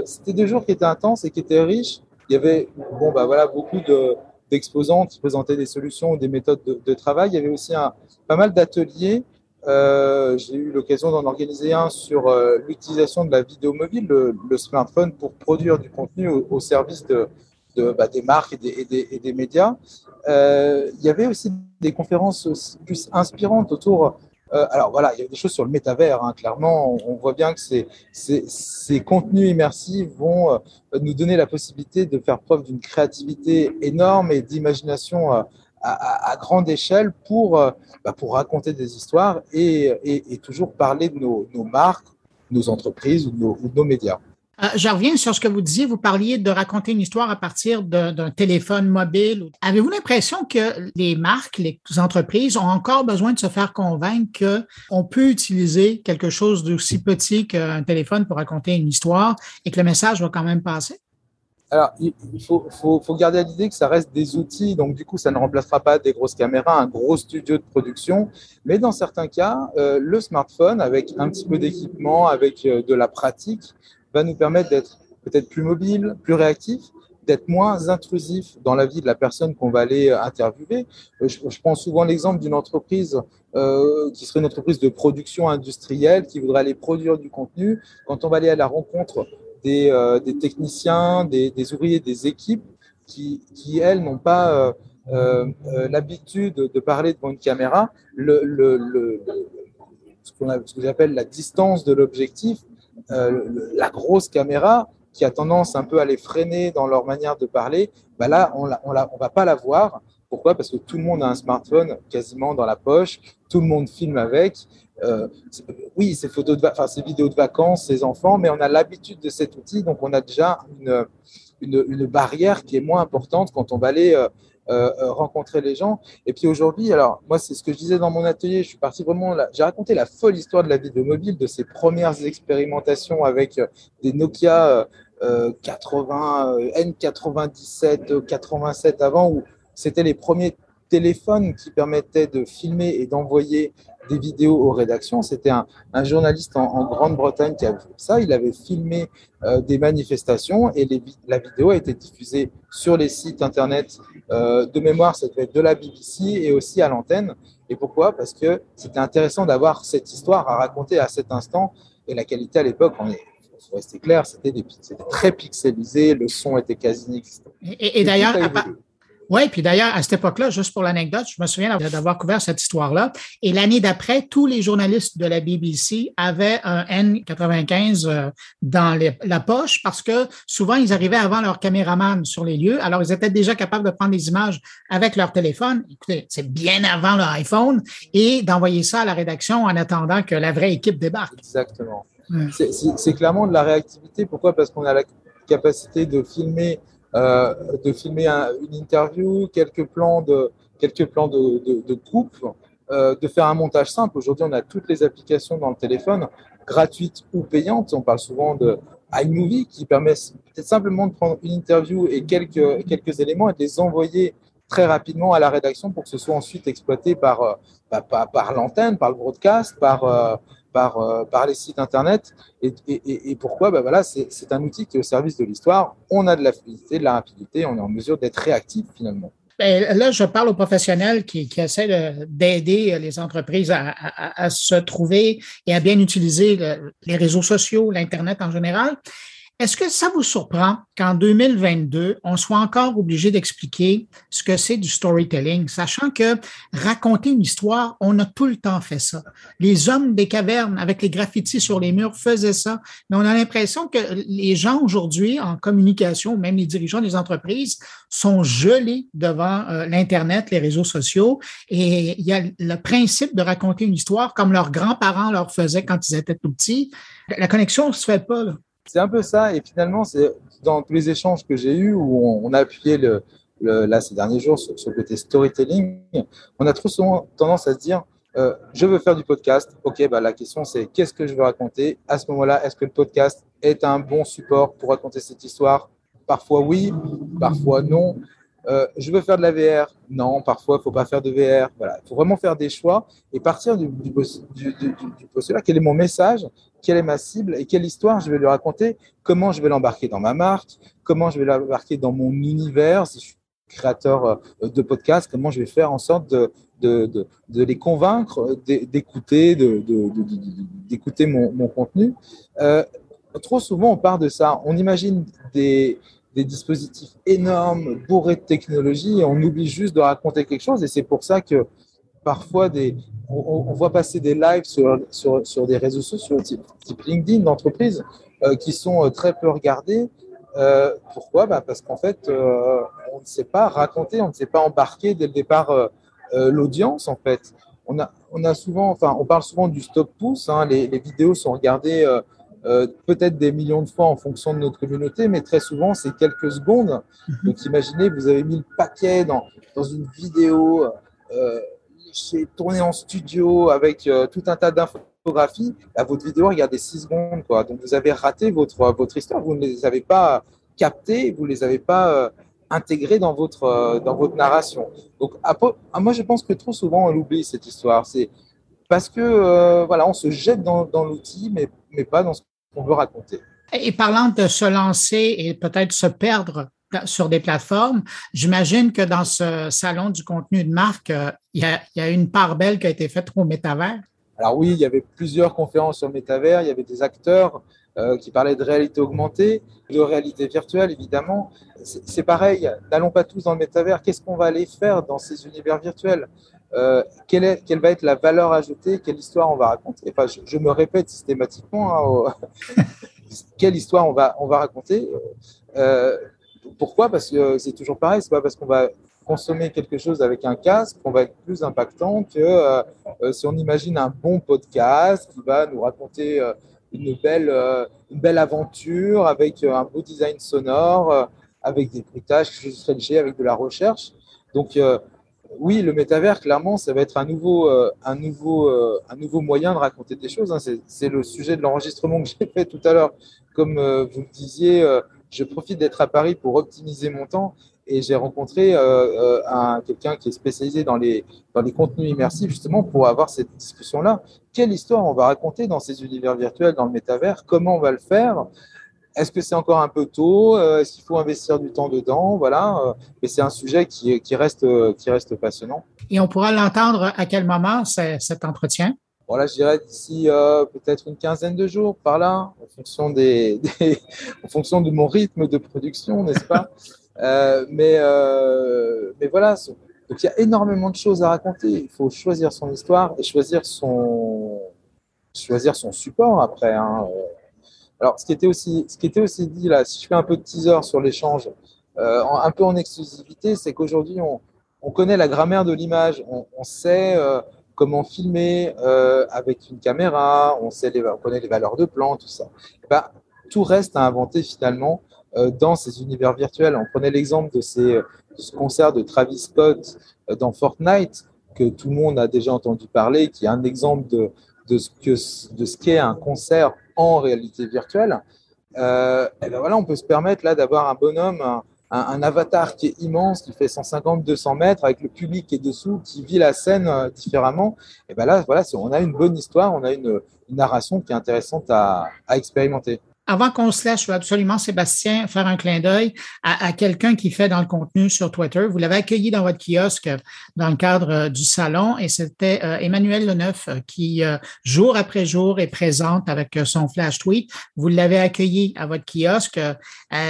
C'était deux jours qui étaient intenses et qui étaient riches. Il y avait bon bah voilà beaucoup de d'exposants qui présentaient des solutions ou des méthodes de, travail. Il y avait aussi un, pas mal d'ateliers euh, j'ai eu l'occasion d'en organiser un sur euh, l'utilisation de la vidéo mobile, le, smartphone, pour produire du contenu au, service de, bah, des marques et des, médias. Euh, il y avait aussi des conférences plus inspirantes autour. Euh, alors voilà, il y a des choses sur le métavers. Hein, clairement, on, voit bien que ces, contenus immersifs vont euh, nous donner la possibilité de faire preuve d'une créativité énorme et d'imagination à, à, grande échelle pour, euh, bah, pour raconter des histoires et, toujours parler de nos, marques, nos entreprises ou ou de nos médias. Euh, je reviens sur ce que vous disiez. Vous parliez de raconter une histoire à partir d'un téléphone mobile. Avez-vous l'impression que les marques, les entreprises ont encore besoin de se faire convaincre qu'on peut utiliser quelque chose d'aussi petit qu'un téléphone pour raconter une histoire et que le message va quand même passer? Alors, il faut, garder à l'idée que ça reste des outils, donc du coup, ça ne remplacera pas des grosses caméras, un gros studio de production, mais dans certains cas, euh, le smartphone, avec un petit peu d'équipement, avec euh, de la pratique, va nous permettre d'être peut-être plus mobile, plus réactif, d'être moins intrusif dans la vie de la personne qu'on va aller euh, interviewer. Euh, je, prends souvent l'exemple d'une entreprise euh, qui serait une entreprise de production industrielle qui voudrait aller produire du contenu. Quand on va aller à la rencontre des, techniciens, des, ouvriers, des équipes qui, qui elles, n'ont pas l'habitude de parler devant une caméra. Le, le, le, ce, ce que j'appelle la distance de l'objectif, la grosse caméra qui a tendance un peu à les freiner dans leur manière de parler, bah là, on ne va pas la voir. Pourquoi? Parce que tout le monde a un smartphone quasiment dans la poche, tout le monde filme avec. Euh, oui, ces photos, de, enfin ces vidéos de vacances, ces enfants, mais on a l'habitude de cet outil, donc on a déjà une, une, barrière qui est moins importante quand on va aller euh, euh, rencontrer les gens. Et puis aujourd'hui, alors moi c'est ce que je disais dans mon atelier, je suis parti vraiment, j'ai raconté la folle histoire de la vidéo mobile, de ces premières expérimentations avec des Nokia 80, N97, 87 avant où c'était les premiers téléphones qui permettaient de filmer et d'envoyer des vidéos aux rédactions. C'était un, un, journaliste en, en Grande-Bretagne qui avait fait ça. Il avait filmé euh, des manifestations et les, la vidéo a été diffusée sur les sites internet euh, de mémoire. Ça devait être de la BBC et aussi à l'antenne. Et pourquoi? Parce que c'était intéressant d'avoir cette histoire à raconter à cet instant. Et la qualité à l'époque, on est faut rester clair, c'était très pixelisé, le son était quasi inexistant. Et, et d'ailleurs, oui, puis d'ailleurs, à cette époque-là, juste pour l'anecdote, je me souviens d'avoir couvert cette histoire-là. Et l'année d'après, tous les journalistes de la BBC avaient un N95 euh, dans les, la poche parce que souvent, ils arrivaient avant leur caméraman sur les lieux. Alors, ils étaient déjà capables de prendre des images avec leur téléphone. Écoutez, c'est bien avant leur iPhone et d'envoyer ça à la rédaction en attendant que la vraie équipe débarque. Exactement. C'est clairement de la réactivité. Pourquoi? Parce qu'on a la capacité de filmer euh, de filmer un, une interview, quelques plans de, quelques plans de, de, de coupe, euh, de faire un montage simple. Aujourd'hui, on a toutes les applications dans le téléphone, gratuites ou payantes. On parle souvent de iMovie qui permet peut-être simplement de prendre une interview et quelques, quelques éléments et de les envoyer très rapidement à la rédaction pour que ce soit ensuite exploité par, euh, bah, par, l'antenne, par le broadcast, par, par, euh, par les sites internet. Et, et, pourquoi? Ben voilà, C'est un outil qui est au service de l'histoire. On a de la fluidité, de la rapidité, on est en mesure d'être réactif finalement. Ben, là, je parle aux professionnels qui, qui essaient d'aider les entreprises à, à, se trouver et à bien utiliser le, les réseaux sociaux, l'Internet en général. Est-ce que ça vous surprend qu'en 2022, on soit encore obligé d'expliquer ce que c'est du storytelling, sachant que raconter une histoire, on a tout le temps fait ça. Les hommes des cavernes avec les graffitis sur les murs faisaient ça, mais on a l'impression que les gens aujourd'hui en communication, même les dirigeants des entreprises, sont gelés devant euh, l'Internet, les réseaux sociaux, et il y a le principe de raconter une histoire comme leurs grands-parents leur faisaient quand ils étaient tout petits. La connexion ne se fait pas. Là. C'est un peu ça. Et finalement, c'est dans tous les échanges que j'ai eus où on, a appuyé le, là ces derniers jours sur, le côté storytelling, on a trop souvent tendance à se dire euh, je veux faire du podcast. Ok, bah, la question c'est qu'est-ce que je veux raconter? À ce moment-là, est-ce que le podcast est un bon support pour raconter cette histoire? Parfois oui, parfois non. Euh, je veux faire de la VR. Non, parfois, il faut pas faire de VR. Voilà, il faut vraiment faire des choix et partir du, postulat. Quel est mon message? Quelle est ma cible? Et quelle histoire je vais lui raconter? Comment je vais l'embarquer dans ma marque? Comment je vais l'embarquer dans mon univers? Si je suis créateur euh, de podcast, comment je vais faire en sorte de, les convaincre d'écouter d'écouter mon, contenu? Euh, trop souvent, on part de ça. On imagine des, des dispositifs énormes, bourrés de technologie, et on oublie juste de raconter quelque chose. Et c'est pour ça que parfois, des, on, voit passer des lives sur, sur, sur des réseaux sociaux, type, LinkedIn d'entreprises, euh, qui sont euh, très peu regardés. Euh, pourquoi? Bah Parce qu'en fait, on ne sait pas raconter, on ne sait pas embarquer dès le départ l'audience, en fait. On a, on a souvent, enfin, on parle souvent du stop pouce. Hein, les, vidéos sont regardées euh, peut-être des millions de fois en fonction de notre communauté, mais très souvent, c'est quelques secondes. Mhm. Donc, imaginez, vous avez mis le paquet dans, dans une vidéo euh, tournée en studio avec euh, tout un tas d'infographies. À votre vidéo, regardez 6 secondes. Quoi. Donc, vous avez raté votre, votre histoire. Vous ne les avez pas captées, vous ne les avez pas euh, intégrées dans votre, dans votre narration. Donc, à, moi, je pense que trop souvent, on oublie cette histoire. C'est parce que voilà, on se jette dans, dans l'outil, mais, mais pas dans ce qu'on veut raconter. Et parlant de se lancer et peut-être se perdre sur des plateformes, j'imagine que dans ce salon du contenu de marque, euh, il y, a, une part belle qui a été faite au métavers. Alors oui, il y avait plusieurs conférences sur le métavers, il y avait des acteurs euh, qui parlaient de réalité augmentée, de réalité virtuelle évidemment. C'est pareil, n'allons pas tous dans le métavers, qu'est-ce qu'on va aller faire dans ces univers virtuels? Euh, quelle, est, quelle, va être la valeur ajoutée, quelle histoire on va raconter? Enfin, je, me répète systématiquement, hein, <laughs> quelle histoire on va, on va raconter? Euh, pourquoi? Parce que c'est toujours pareil, c'est pas parce qu'on va consommer quelque chose avec un casque qu'on va être plus impactant que euh, si on imagine un bon podcast qui va nous raconter une, belle, une belle aventure avec un beau design sonore, avec des bruitages avec de la recherche. Donc, oui, le métavers, clairement, ça va être un nouveau, euh, un nouveau, euh, un nouveau moyen de raconter des choses. Hein. C'est le sujet de l'enregistrement que j'ai fait tout à l'heure. Comme euh, vous le disiez, je profite d'être à Paris pour optimiser mon temps et j'ai rencontré quelqu'un qui est spécialisé dans les, dans les contenus immersifs justement pour avoir cette discussion-là. Quelle histoire on va raconter dans ces univers virtuels, dans le métavers? Comment on va le faire? Est-ce que c'est encore un peu tôt? Euh, Est-ce qu'il faut investir du temps dedans? Voilà. Euh, mais c'est un sujet qui, qui, reste, qui reste passionnant. Et on pourra l'entendre à quel moment cet entretien? Voilà, je dirais d'ici euh, peut-être une quinzaine de jours par là, en fonction, des, <laughs> en fonction de mon rythme de production, n'est-ce pas? Mais, mais voilà, donc il y a énormément de choses à raconter. Il faut choisir son histoire et choisir son, choisir son support après. Hein. Alors, ce qui était aussi, ce qui était aussi dit là, si je fais un peu de teaser sur l'échange, euh, un peu en exclusivité, c'est qu'aujourd'hui, on, on, connaît la grammaire de l'image, on, sait euh, comment filmer euh, avec une caméra, on, sait on connaît les valeurs de plan, tout ça. Bah, tout reste à inventer finalement dans ces univers virtuels. On prenait l'exemple de, ces, ce concert de Travis Scott dans Fortnite, que tout le monde a déjà entendu parler, qui est un exemple de, de ce qu'est un concert en réalité virtuelle, euh, et ben voilà, on peut se permettre là d'avoir un bonhomme, un, avatar qui est immense, qui fait 150-200 mètres, avec le public qui est dessous, qui vit la scène euh, différemment. Et ben là, voilà, on a une bonne histoire, on a une, narration qui est intéressante à expérimenter. Avant qu'on se laisse, je veux absolument, Sébastien, faire un clin d'œil à, quelqu'un qui fait dans le contenu sur Twitter. Vous l'avez accueilli dans votre kiosque dans le cadre euh, du salon et c'était euh, Emmanuel Leneuf euh, qui, jour après jour, est présente avec son flash tweet. Vous l'avez accueilli à votre kiosque.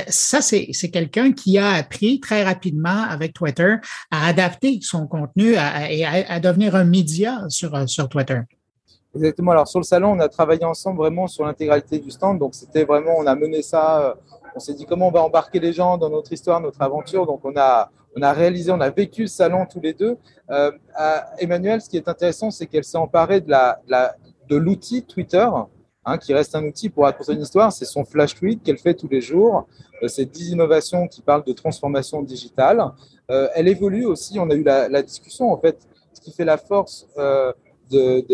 ça, c'est quelqu'un qui a appris très rapidement avec Twitter à adapter son contenu et à, devenir un média sur Twitter. Exactement. Alors sur le salon, on a travaillé ensemble vraiment sur l'intégralité du stand. Donc c'était vraiment, on a mené ça. Euh, on s'est dit comment on va embarquer les gens dans notre histoire, notre aventure. Donc on a, on a réalisé, on a vécu le salon tous les deux. Euh, Emmanuel, ce qui est intéressant, c'est qu'elle s'est emparée de l'outil Twitter, hein, qui reste un outil pour raconter une histoire. C'est son flash tweet qu'elle fait tous les jours. Euh, c'est 10 innovations qui parlent de transformation digitale. Euh, elle évolue aussi. On a eu la, discussion en fait, ce qui fait la force. Du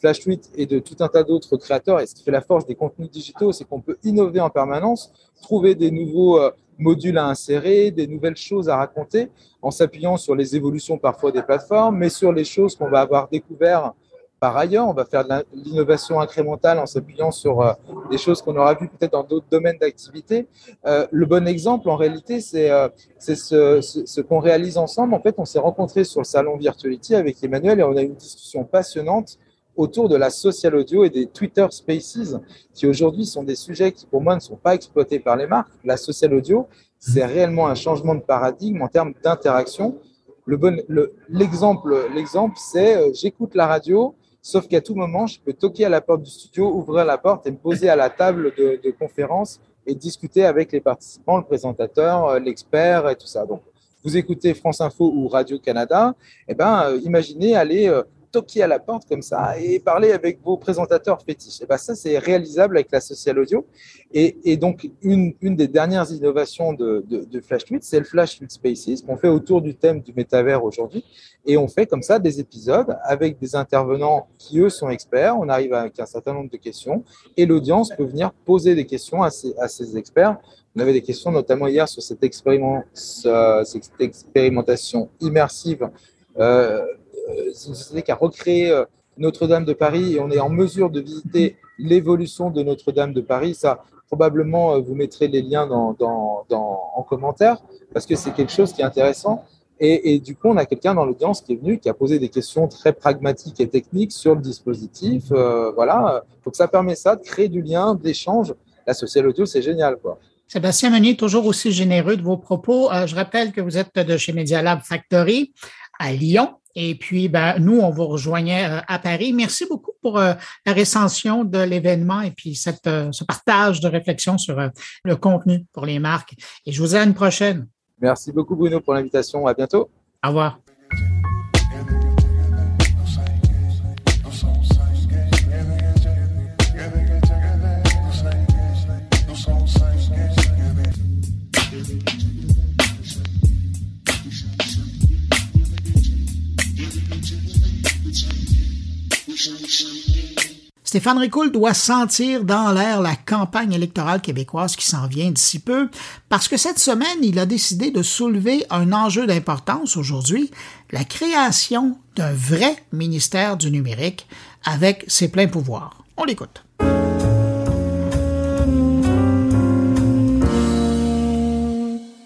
Flash Tweet et de tout un tas d'autres créateurs. Et ce qui fait la force des contenus digitaux, c'est qu'on peut innover en permanence, trouver des nouveaux euh, modules à insérer, des nouvelles choses à raconter, en s'appuyant sur les évolutions parfois des plateformes, mais sur les choses qu'on va avoir découvertes par ailleurs, on va faire de l'innovation incrémentale en s'appuyant sur euh, des choses qu'on aura vues peut-être dans d'autres domaines d'activité. Euh, le bon exemple, en réalité, c'est euh, ce, qu'on réalise ensemble. En fait, on s'est rencontrés sur le salon Virtuality avec Emmanuel et on a eu une discussion passionnante autour de la social audio et des Twitter Spaces, qui aujourd'hui sont des sujets qui, pour moi, ne sont pas exploités par les marques. La social audio, c'est réellement un changement de paradigme en termes d'interaction. Le bon, l'exemple, l'exemple, c'est j'écoute la radio, Sauf qu'à tout moment, je peux toquer à la porte du studio, ouvrir la porte et me poser à la table de, conférence et discuter avec les participants, le présentateur, euh, l'expert et tout ça. Donc, vous écoutez France Info ou Radio Canada, eh ben, euh, imaginez aller euh, toquer à la porte comme ça et parler avec vos présentateurs fétiches. Et ben ça, c'est réalisable avec la social audio. Et, donc, une, une, des dernières innovations de, de, de Flash Tweet, c'est le Flash Tweet Spaces qu'on fait autour du thème du métavers aujourd'hui. Et on fait comme ça des épisodes avec des intervenants qui, eux, sont experts. On arrive avec un certain nombre de questions et l'audience peut venir poser des questions à ces, à ces experts. On avait des questions notamment hier sur cette, expériment, cette expérimentation immersive euh, c'est une société qui a recréé euh, Notre-Dame de Paris et on est en mesure de visiter l'évolution de Notre-Dame de Paris. Ça, probablement, euh, vous mettrez les liens dans, dans, dans, en commentaire parce que c'est quelque chose qui est intéressant. Et, du coup, on a quelqu'un dans l'audience qui est venu, qui a posé des questions très pragmatiques et techniques sur le dispositif. Euh, voilà. Donc, ça permet ça de créer du lien, d'échange. La social audio, c'est génial, quoi. Sébastien Meunier, toujours aussi généreux de vos propos. je rappelle que vous êtes de chez Media Lab Factory à Lyon. Et puis, ben, nous, on vous rejoignait euh, à Paris. Merci beaucoup pour euh, la récension de l'événement et puis cette, euh, ce partage de réflexion sur le contenu pour les marques. Et je vous dis à une prochaine. Merci beaucoup, Bruno, pour l'invitation. À bientôt. Au revoir. Stéphane Ricoul doit sentir dans l'air la campagne électorale québécoise qui s'en vient d'ici peu, parce que cette semaine, il a décidé de soulever un enjeu d'importance aujourd'hui, la création d'un vrai ministère du numérique avec ses pleins pouvoirs. On l'écoute.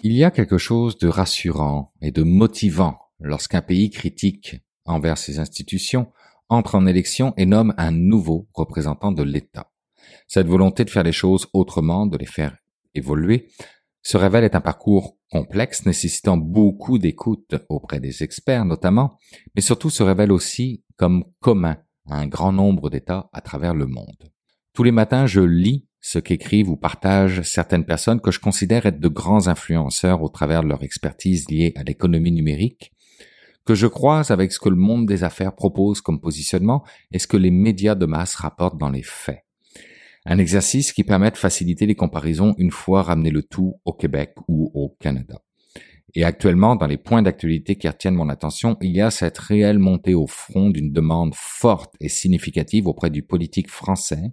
Il y a quelque chose de rassurant et de motivant lorsqu'un pays critique envers ses institutions entre en élection et nomme un nouveau représentant de l'État. Cette volonté de faire les choses autrement, de les faire évoluer, se révèle être un parcours complexe nécessitant beaucoup d'écoute auprès des experts notamment, mais surtout se révèle aussi comme commun à un grand nombre d'États à travers le monde. Tous les matins, je lis ce qu'écrivent ou partagent certaines personnes que je considère être de grands influenceurs au travers de leur expertise liée à l'économie numérique que je croise avec ce que le monde des affaires propose comme positionnement et ce que les médias de masse rapportent dans les faits. Un exercice qui permet de faciliter les comparaisons une fois ramené le tout au Québec ou au Canada. Et actuellement, dans les points d'actualité qui retiennent mon attention, il y a cette réelle montée au front d'une demande forte et significative auprès du politique français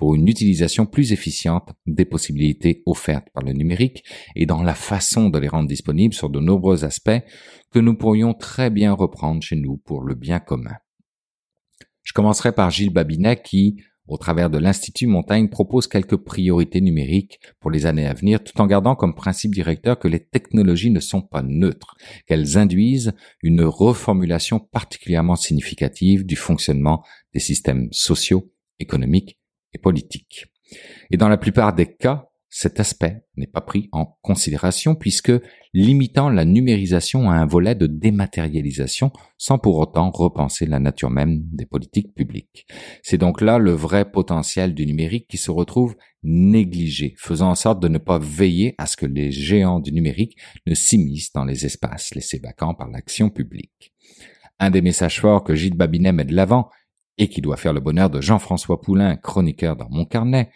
pour une utilisation plus efficiente des possibilités offertes par le numérique et dans la façon de les rendre disponibles sur de nombreux aspects que nous pourrions très bien reprendre chez nous pour le bien commun. Je commencerai par Gilles Babinet qui, au travers de l'Institut Montaigne, propose quelques priorités numériques pour les années à venir, tout en gardant comme principe directeur que les technologies ne sont pas neutres, qu'elles induisent une reformulation particulièrement significative du fonctionnement des systèmes sociaux, économiques et politiques. Et dans la plupart des cas, cet aspect n'est pas pris en considération puisque limitant la numérisation à un volet de dématérialisation sans pour autant repenser la nature même des politiques publiques. C'est donc là le vrai potentiel du numérique qui se retrouve négligé, faisant en sorte de ne pas veiller à ce que les géants du numérique ne s'immiscent dans les espaces laissés vacants par l'action publique. Un des messages forts que Gilles Babinet met de l'avant et qui doit faire le bonheur de Jean-François Poulain, chroniqueur dans mon carnet,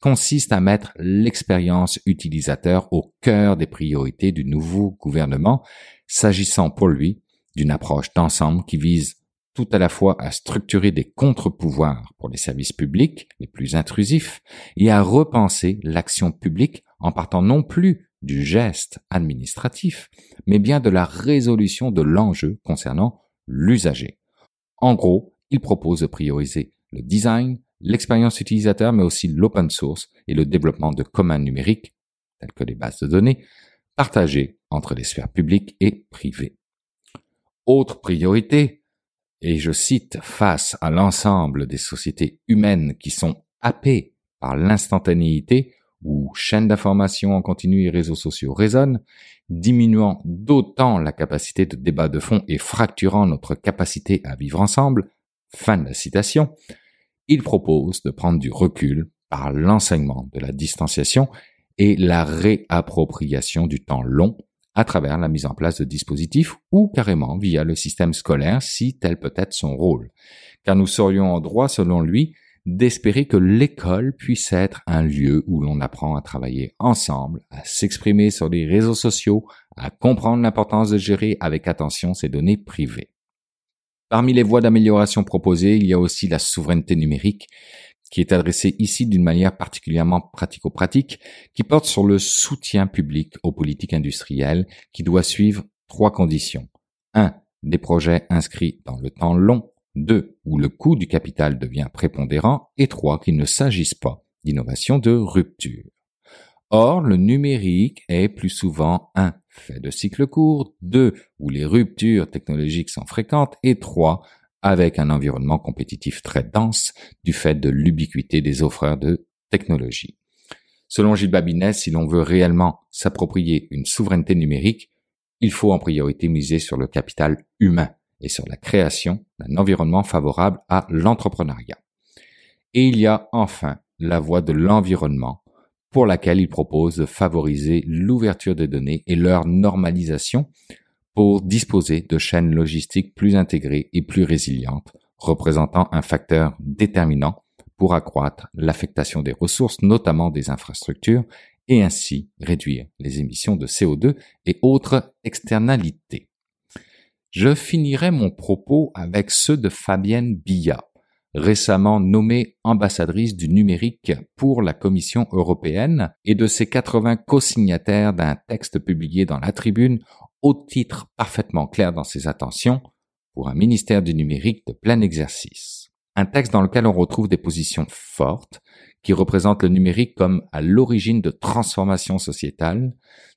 consiste à mettre l'expérience utilisateur au cœur des priorités du nouveau gouvernement, s'agissant pour lui d'une approche d'ensemble qui vise tout à la fois à structurer des contre-pouvoirs pour les services publics les plus intrusifs et à repenser l'action publique en partant non plus du geste administratif, mais bien de la résolution de l'enjeu concernant l'usager. En gros, il propose de prioriser le design, l'expérience utilisateur, mais aussi l'open source et le développement de communs numériques, tels que les bases de données, partagées entre les sphères publiques et privées. Autre priorité, et je cite, face à l'ensemble des sociétés humaines qui sont happées par l'instantanéité, où chaînes d'information en continu et réseaux sociaux résonnent, diminuant d'autant la capacité de débat de fond et fracturant notre capacité à vivre ensemble, fin de la citation, il propose de prendre du recul par l'enseignement de la distanciation et la réappropriation du temps long à travers la mise en place de dispositifs ou carrément via le système scolaire si tel peut être son rôle. Car nous serions en droit, selon lui, d'espérer que l'école puisse être un lieu où l'on apprend à travailler ensemble, à s'exprimer sur les réseaux sociaux, à comprendre l'importance de gérer avec attention ses données privées. Parmi les voies d'amélioration proposées, il y a aussi la souveraineté numérique, qui est adressée ici d'une manière particulièrement pratico-pratique, qui porte sur le soutien public aux politiques industrielles, qui doit suivre trois conditions. 1. Des projets inscrits dans le temps long. 2. Où le coût du capital devient prépondérant. Et 3. Qu'il ne s'agisse pas d'innovation de rupture. Or, le numérique est plus souvent un fait de cycle court, deux où les ruptures technologiques sont fréquentes et trois avec un environnement compétitif très dense du fait de l'ubiquité des offreurs de technologie. Selon Gilles Babinet, si l'on veut réellement s'approprier une souveraineté numérique, il faut en priorité miser sur le capital humain et sur la création d'un environnement favorable à l'entrepreneuriat. Et il y a enfin la voie de l'environnement pour laquelle il propose de favoriser l'ouverture des données et leur normalisation pour disposer de chaînes logistiques plus intégrées et plus résilientes, représentant un facteur déterminant pour accroître l'affectation des ressources, notamment des infrastructures, et ainsi réduire les émissions de CO2 et autres externalités. Je finirai mon propos avec ceux de Fabienne Billat, récemment nommée ambassadrice du numérique pour la Commission européenne et de ses 80 co-signataires d'un texte publié dans la tribune au titre parfaitement clair dans ses intentions pour un ministère du numérique de plein exercice. Un texte dans lequel on retrouve des positions fortes qui représente le numérique comme à l'origine de transformations sociétales,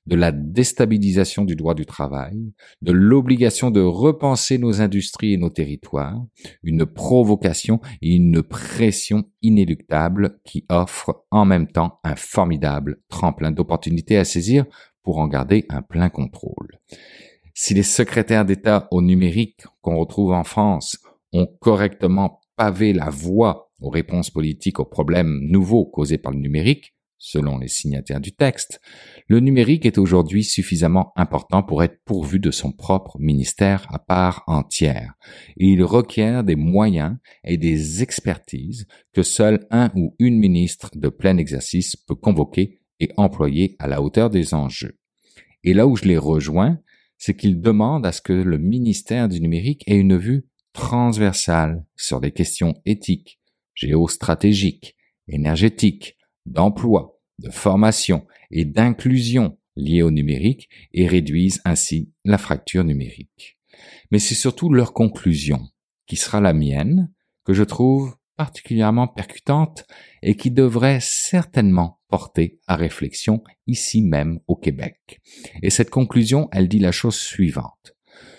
de la déstabilisation du droit du travail, de l'obligation de repenser nos industries et nos territoires, une provocation et une pression inéluctable qui offre en même temps un formidable tremplin d'opportunités à saisir pour en garder un plein contrôle. Si les secrétaires d'État au numérique qu'on retrouve en France ont correctement pavé la voie aux réponses politiques aux problèmes nouveaux causés par le numérique, selon les signataires du texte, le numérique est aujourd'hui suffisamment important pour être pourvu de son propre ministère à part entière, et il requiert des moyens et des expertises que seul un ou une ministre de plein exercice peut convoquer et employer à la hauteur des enjeux. Et là où je les rejoins, c'est qu'il demande à ce que le ministère du numérique ait une vue transversale sur les questions éthiques, géostratégique, énergétique, d'emploi, de formation et d'inclusion liées au numérique et réduisent ainsi la fracture numérique. Mais c'est surtout leur conclusion, qui sera la mienne, que je trouve particulièrement percutante et qui devrait certainement porter à réflexion ici même au Québec. Et cette conclusion, elle dit la chose suivante.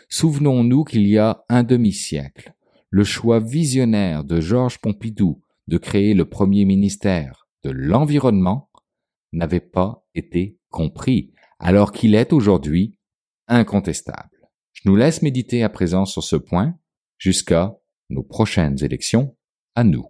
Souvenons-nous qu'il y a un demi-siècle, le choix visionnaire de Georges Pompidou de créer le premier ministère de l'environnement n'avait pas été compris, alors qu'il est aujourd'hui incontestable. Je nous laisse méditer à présent sur ce point jusqu'à nos prochaines élections à nous.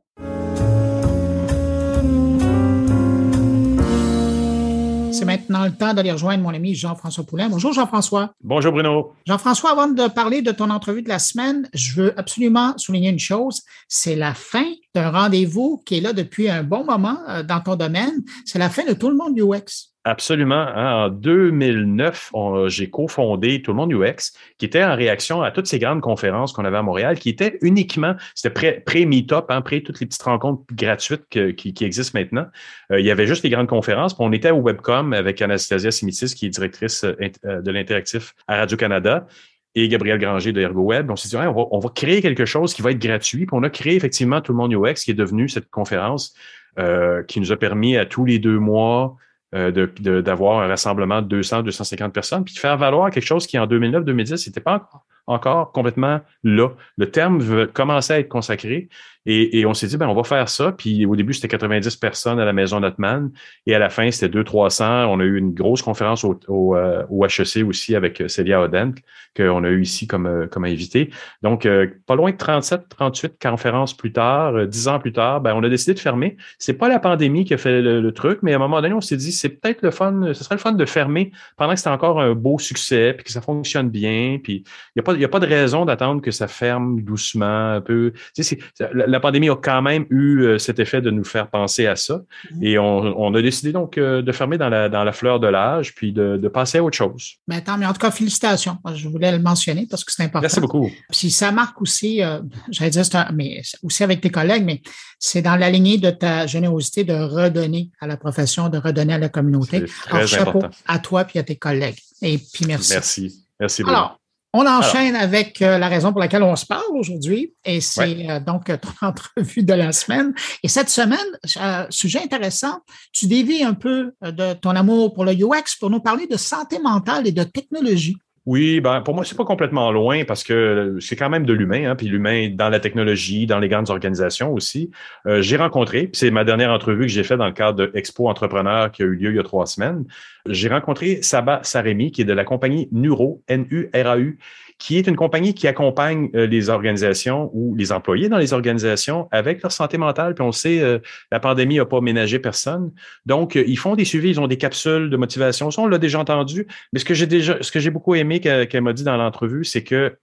C'est maintenant le temps d'aller rejoindre mon ami Jean-François Poulain. Bonjour Jean-François. Bonjour Bruno. Jean-François, avant de parler de ton entrevue de la semaine, je veux absolument souligner une chose. C'est la fin d'un rendez-vous qui est là depuis un bon moment euh, dans ton domaine. C'est la fin de tout le monde UX. Absolument. Hein. En 2009, j'ai cofondé Tout le monde UX, qui était en réaction à toutes ces grandes conférences qu'on avait à Montréal, qui étaient uniquement, c'était pré-meetup, hein, pré toutes les petites rencontres gratuites qui, existent maintenant. Euh, il y avait juste les grandes conférences. Puis on était au Webcom avec Anastasia Simitis, qui est directrice euh, euh, de l'interactif à Radio-Canada et Gabriel Granger de ErgoWeb. On s'est dit, on, va, créer quelque chose qui va être gratuit. Puis on a créé effectivement Tout le monde UX, qui est devenu cette conférence qui nous a permis à tous les deux mois euh, d'avoir un rassemblement de 200, 250 personnes, puis de faire valoir quelque chose qui, en 2009-2010, n'était pas encore, encore, complètement là. Le terme commencer à être consacré et, on s'est dit, ben, on va faire ça. Puis au début, c'était 90 personnes à la maison Notman et à la fin, c'était 200-300. On a eu une grosse conférence au, au, HEC euh, aussi avec euh, Célia Oden, qu'on a eu ici comme, comme invité. Donc, pas loin de 37, 38 conférences plus tard, 10 ans plus tard, ben, on a décidé de fermer. C'est pas la pandémie qui a fait le, truc, mais à un moment donné, on s'est dit, c'est peut-être le fun, ce serait le fun de fermer pendant que c'est encore un beau succès, puis que ça fonctionne bien, puis il n'y a, pas, de raison d'attendre que ça ferme doucement un peu. la, pandémie a quand même eu euh, cet effet de nous faire penser à ça, mm-hmm. et on, a décidé donc euh, de fermer dans la, dans la fleur de l'âge, puis de, passer à autre chose. Mais attends, mais en tout cas, félicitations. Je voulais le mentionner parce que c'est important. Merci beaucoup. Puis ça marque aussi, euh, j'allais dire, mais aussi avec tes collègues, mais c'est dans la lignée de ta générosité de redonner à la profession, de redonner à la communauté. Très chapeau à toi puis à tes collègues. Et puis merci. Merci. Merci beaucoup. Alors, on enchaîne avec euh, la raison pour laquelle on se parle aujourd'hui, et c'est euh, donc ton <laughs> entrevue de la semaine. Et cette semaine, euh, sujet intéressant, tu dévis un peu de ton amour pour le UX pour nous parler de santé mentale et de technologie. Oui, ben pour moi, c'est pas complètement loin parce que c'est quand même de l'humain, hein, puis l'humain dans la technologie, dans les grandes organisations aussi. Euh, j'ai rencontré, c'est ma dernière entrevue que j'ai faite dans le cadre de Expo Entrepreneur qui a eu lieu il y a trois semaines. J'ai rencontré Saba Saremi, qui est de la compagnie Nuro, N-U-R-A-U, qui est une compagnie qui accompagne euh, les organisations ou les employés dans les organisations avec leur santé mentale. Puis on sait, euh, la pandémie n'a pas ménagé personne. Donc, euh, ils font des suivis, ils ont des capsules de motivation. Ça, on l'a déjà entendu. Mais ce que j'ai déjà, ce que j'ai beaucoup aimé qu'elle m'a dit dans l'entrevue, c'est que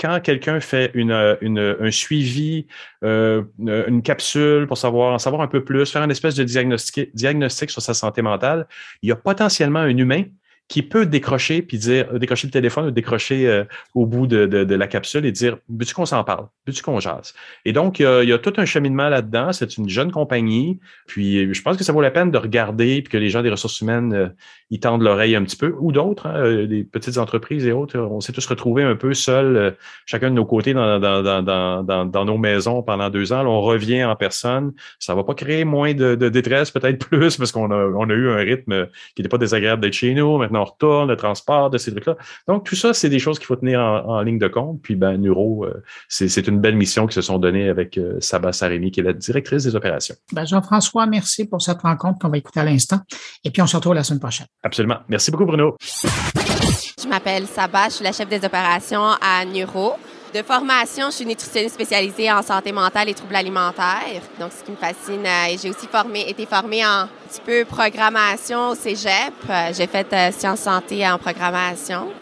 quand quelqu'un fait une, un suivi, une capsule pour savoir en savoir un peu plus, faire une espèce de diagnostic sur sa santé mentale, il y a potentiellement un humain qui peut décrocher puis dire euh, décrocher le téléphone ou décrocher euh, au bout de, de, la capsule et dire veux-tu qu'on s'en parle, veux-tu qu'on jase? Et donc il y, a, tout un cheminement là-dedans. C'est une jeune compagnie, puis je pense que ça vaut la peine de regarder puis que les gens des ressources humaines euh, y tendent l'oreille un petit peu ou d'autres, hein, des petites entreprises et autres. On s'est tous retrouvés un peu seuls, chacun de nos côtés dans, dans, dans, dans, dans nos maisons pendant deux ans. Là, on revient en personne. Ça va pas créer moins de, de détresse, peut-être <laughs> plus parce qu'on a, on a eu un rythme qui n'était pas désagréable d'être chez nous. Maintenant on retourne, le transport de ces trucs-là. Donc, tout ça, c'est des choses qu'il faut tenir en, ligne de compte. Puis, ben, Neuro, euh, c'est une belle mission qu'ils se sont donnée avec euh, Saba Saremi, qui est la directrice des opérations. Ben, Jean-François, merci pour cette rencontre qu'on va écouter à l'instant. Et puis, on se retrouve la semaine prochaine. Absolument. Merci beaucoup, Bruno. Je m'appelle Saba, je suis la chef des opérations à Neuro. De formation, je suis nutritionniste spécialisée en santé mentale et troubles alimentaires. Donc, ce qui me fascine, euh, j'ai aussi formé, été formée en un petit peu programmation au cégep. Euh, j'ai fait euh, sciences santé en programmation.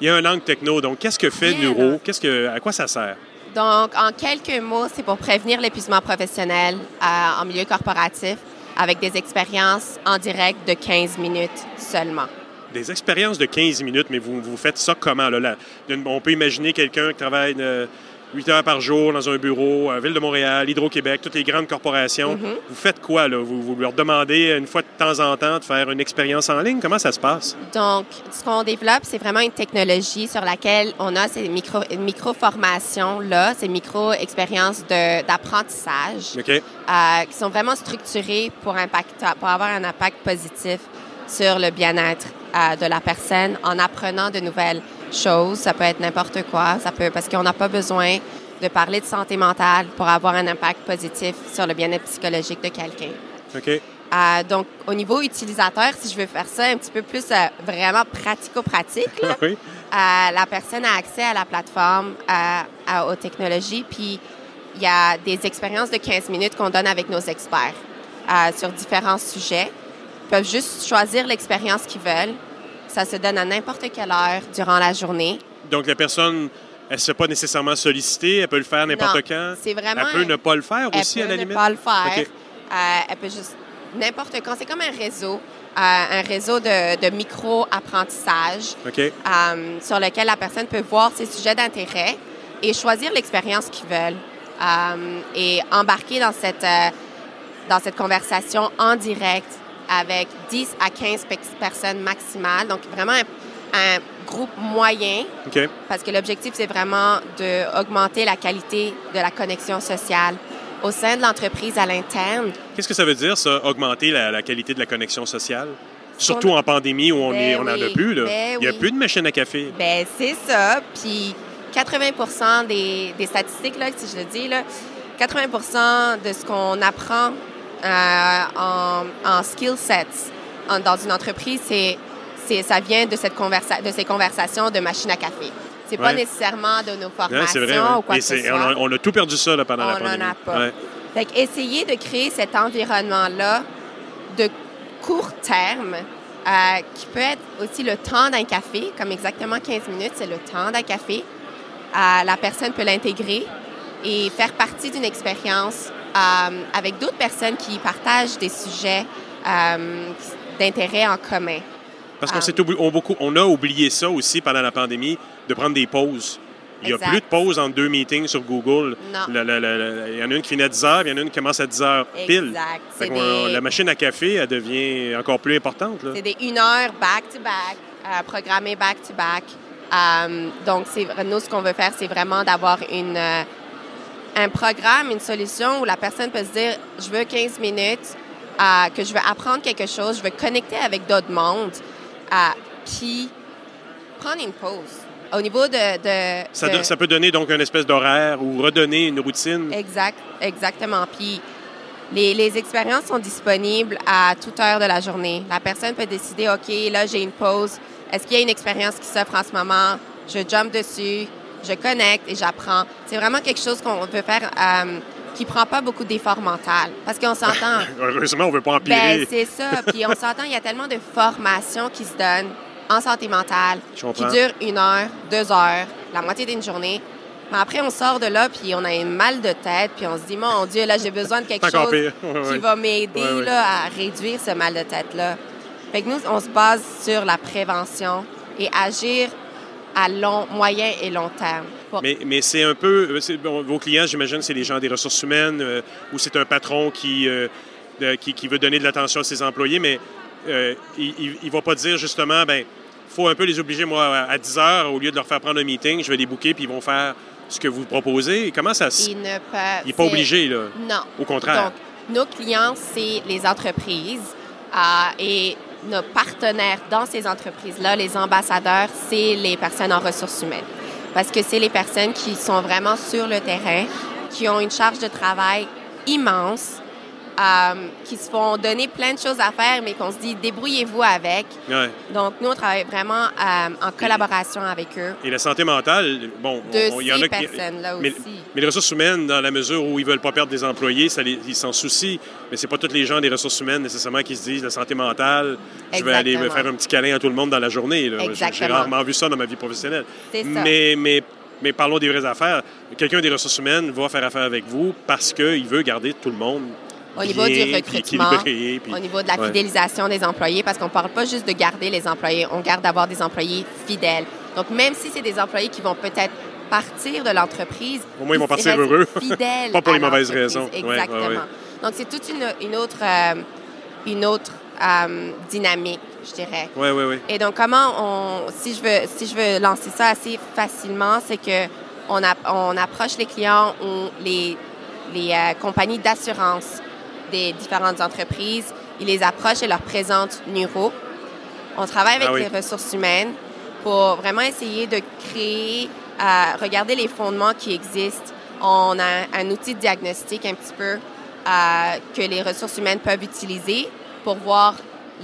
Il y a un langue techno. Donc, qu'est-ce que fait Neuro? Qu'est-ce que, à quoi ça sert? Donc, en quelques mots, c'est pour prévenir l'épuisement professionnel en milieu corporatif avec des expériences en direct de 15 minutes seulement des expériences de 15 minutes, mais vous, vous faites ça comment? Là, on peut imaginer quelqu'un qui travaille 8 heures par jour dans un bureau, Ville de Montréal, Hydro-Québec, toutes les grandes corporations. Mhm. Vous faites quoi, là? Vous, vous leur demandez une fois de temps en temps de faire une expérience en ligne? Comment ça se passe? Donc, ce qu'on développe, c'est vraiment une technologie sur laquelle on a ces micro, micro-formations-là, ces micro-expériences de- d'apprentissage euh, qui sont vraiment structurées pour, impact, pour avoir un impact positif sur le bien-être euh, de la personne en apprenant de nouvelles choses. Ça peut être n'importe quoi. Ça peut, parce qu'on n'a pas besoin de parler de santé mentale pour avoir un impact positif sur le bien-être psychologique de quelqu'un. OK? Euh, donc, au niveau utilisateur, si je veux faire ça un petit peu plus euh, vraiment pratico-pratique, là, Oui. euh, la personne a accès à la plateforme, à- aux technologies, puis il y a des expériences de 15 minutes qu'on donne avec nos experts sur différents sujets. Ils peuvent juste choisir l'expérience qu'ils veulent. Ça se donne à n'importe quelle heure durant la journée. Donc, la personne, elle ne se fait pas nécessairement solliciter, elle peut le faire n'importe quand. C'est vraiment. Elle peut ne pas le faire elle aussi, peut à la ne limite? pas le faire. OK. Euh, elle peut juste n'importe quand. C'est comme un réseau, euh, un réseau de, de micro-apprentissage. OK? euh, sur lequel la personne peut voir ses sujets d'intérêt et choisir l'expérience qu'ils veulent et embarquer dans cette, dans cette conversation en direct avec 10 à 15 pe- personnes maximales. Donc, vraiment un, un groupe moyen parce que l'objectif, c'est vraiment d'augmenter la qualité de la connexion sociale au sein de l'entreprise à l'interne. Qu'est-ce que ça veut dire, ça, augmenter la, la qualité de la connexion sociale? Surtout en pandémie où on Ben n'en a plus. Là. ben Il n'y a oui. plus de machines à café. Ben c'est ça. Puis 80 des, des statistiques, là, si je le dis, là, 80% de ce qu'on apprend en, en skill sets en- dans une entreprise, c'est, ça vient de, cette conversa- de ces conversations de machine à café. C'est pas Ouais. nécessairement de nos formations c'est vrai. ouais. ou quoi Et que ce soit. on, a, on a tout perdu ça là, pendant la On en pandémie. a pas. Fait essayer de créer cet environnement-là de court terme, euh, qui peut être aussi le temps d'un café, comme exactement 15 minutes, c'est le temps d'un café. Euh, la personne peut l'intégrer et faire partie d'une expérience euh, avec d'autres personnes qui partagent des sujets euh, d'intérêt en commun. Parce qu'on oubli- on, beaucoup, on a oublié ça aussi pendant la pandémie, de prendre des pauses. Il n'y a plus de pauses entre deux meetings sur Google. Le- le- le- il y en a une qui finit à 10 heures, puis il y en a une qui commence à 10 heures pile. Exact. Des- La machine à café, elle devient encore plus importante. C'est des une heure back-to-back, euh, programmées back-to-back. Euh, donc, c'est, nous, ce qu'on veut faire, c'est vraiment d'avoir une, euh, un programme, une solution où la personne peut se dire, je veux 15 minutes, euh, que je veux apprendre quelque chose, je veux connecter avec d'autres mondes, euh, puis prendre une pause. Au niveau de... de- Ça, de- ça peut donner donc une espèce d'horaire ou redonner une routine. Exact, exactement. Puis les, les expériences sont disponibles à toute heure de la journée. La personne peut décider, OK, là, j'ai une pause. Est-ce qu'il y a une expérience qui s'offre en ce moment? Je jump dessus, je connecte et j'apprends. C'est vraiment quelque chose qu'on veut faire euh, qui prend pas beaucoup d'effort mental. Parce qu'on <laughs> s'entend. Heureusement, on veut pas empirer. ben, c'est ça. Puis on s'entend, il y a tellement de formations qui se donnent en santé mentale qui comprends. dure une heure, deux heures, la moitié d'une journée. Mais après, on sort de là, puis on a un mal de tête, puis on se dit, mon Dieu, là, j'ai besoin de quelque chose. <laughs> Ouais, qui ouais. va m'aider Ouais, à réduire ce mal de tête-là. Fait que nous, on se base sur la prévention et agir à long, moyen et long terme. Mais, mais c'est un peu. bon, vos clients, j'imagine, c'est les gens des ressources humaines euh, ou c'est un patron qui, euh, qui, qui veut donner de l'attention à ses employés, mais euh, il ne va pas dire justement, ben faut un peu les obliger, moi, à- à 10 heures, au lieu de leur faire prendre un meeting, je vais les booker puis ils vont faire ce que vous proposez. Comment ça se. Il n'est pas obligé, là. Non. Au contraire. Donc, nos clients, c'est les entreprises euh, et nos partenaires dans ces entreprises-là, les ambassadeurs, c'est les personnes en ressources humaines. Parce que c'est les personnes qui sont vraiment sur le terrain, qui ont une charge de travail immense, euh, qui se font donner plein de choses à faire, mais qu'on se dit débrouillez-vous avec. Ouais. Donc, nous, on travaille vraiment euh, en collaboration avec eux. Et la santé mentale, bon, il y en a qui. Mais, aussi. mais les ressources humaines, dans la mesure où ils veulent pas perdre des employés, ça les- ils s'en soucient. Mais c'est pas tous les gens des ressources humaines nécessairement qui se disent la santé mentale. Je vais aller me faire un petit câlin à tout le monde dans la journée. J'ai- rarement vu ça dans ma vie professionnelle. Ça. Mais, mais, mais parlons des vraies affaires. Quelqu'un des ressources humaines va faire affaire avec vous parce qu'il veut garder tout le monde. Au niveau bien, du recrutement, puis- au niveau de la Ouais. fidélisation des employés, parce qu'on ne parle pas juste de garder les employés, on garde d'avoir des employés fidèles. Donc, même si c'est des employés qui vont peut-être partir de l'entreprise. Au moins, ils vont partir heureux. <laughs> fidèles Pas pour les mauvaises raisons. Ouais, Exactement. ouais. Donc, c'est toute une, une autre, euh, une autre euh, dynamique, je dirais. Oui, oui, oui. Et donc, comment on, si je veux, si je veux lancer ça assez facilement, c'est que on, a- on approche les clients ou les, les euh, compagnies d'assurance des différentes entreprises. Ils les approchent et leur présentent Nuro. On travaille avec Ah oui. les ressources humaines pour vraiment essayer de créer, euh, regarder les fondements qui existent. On a un outil de diagnostic un petit peu euh, que les ressources humaines peuvent utiliser pour voir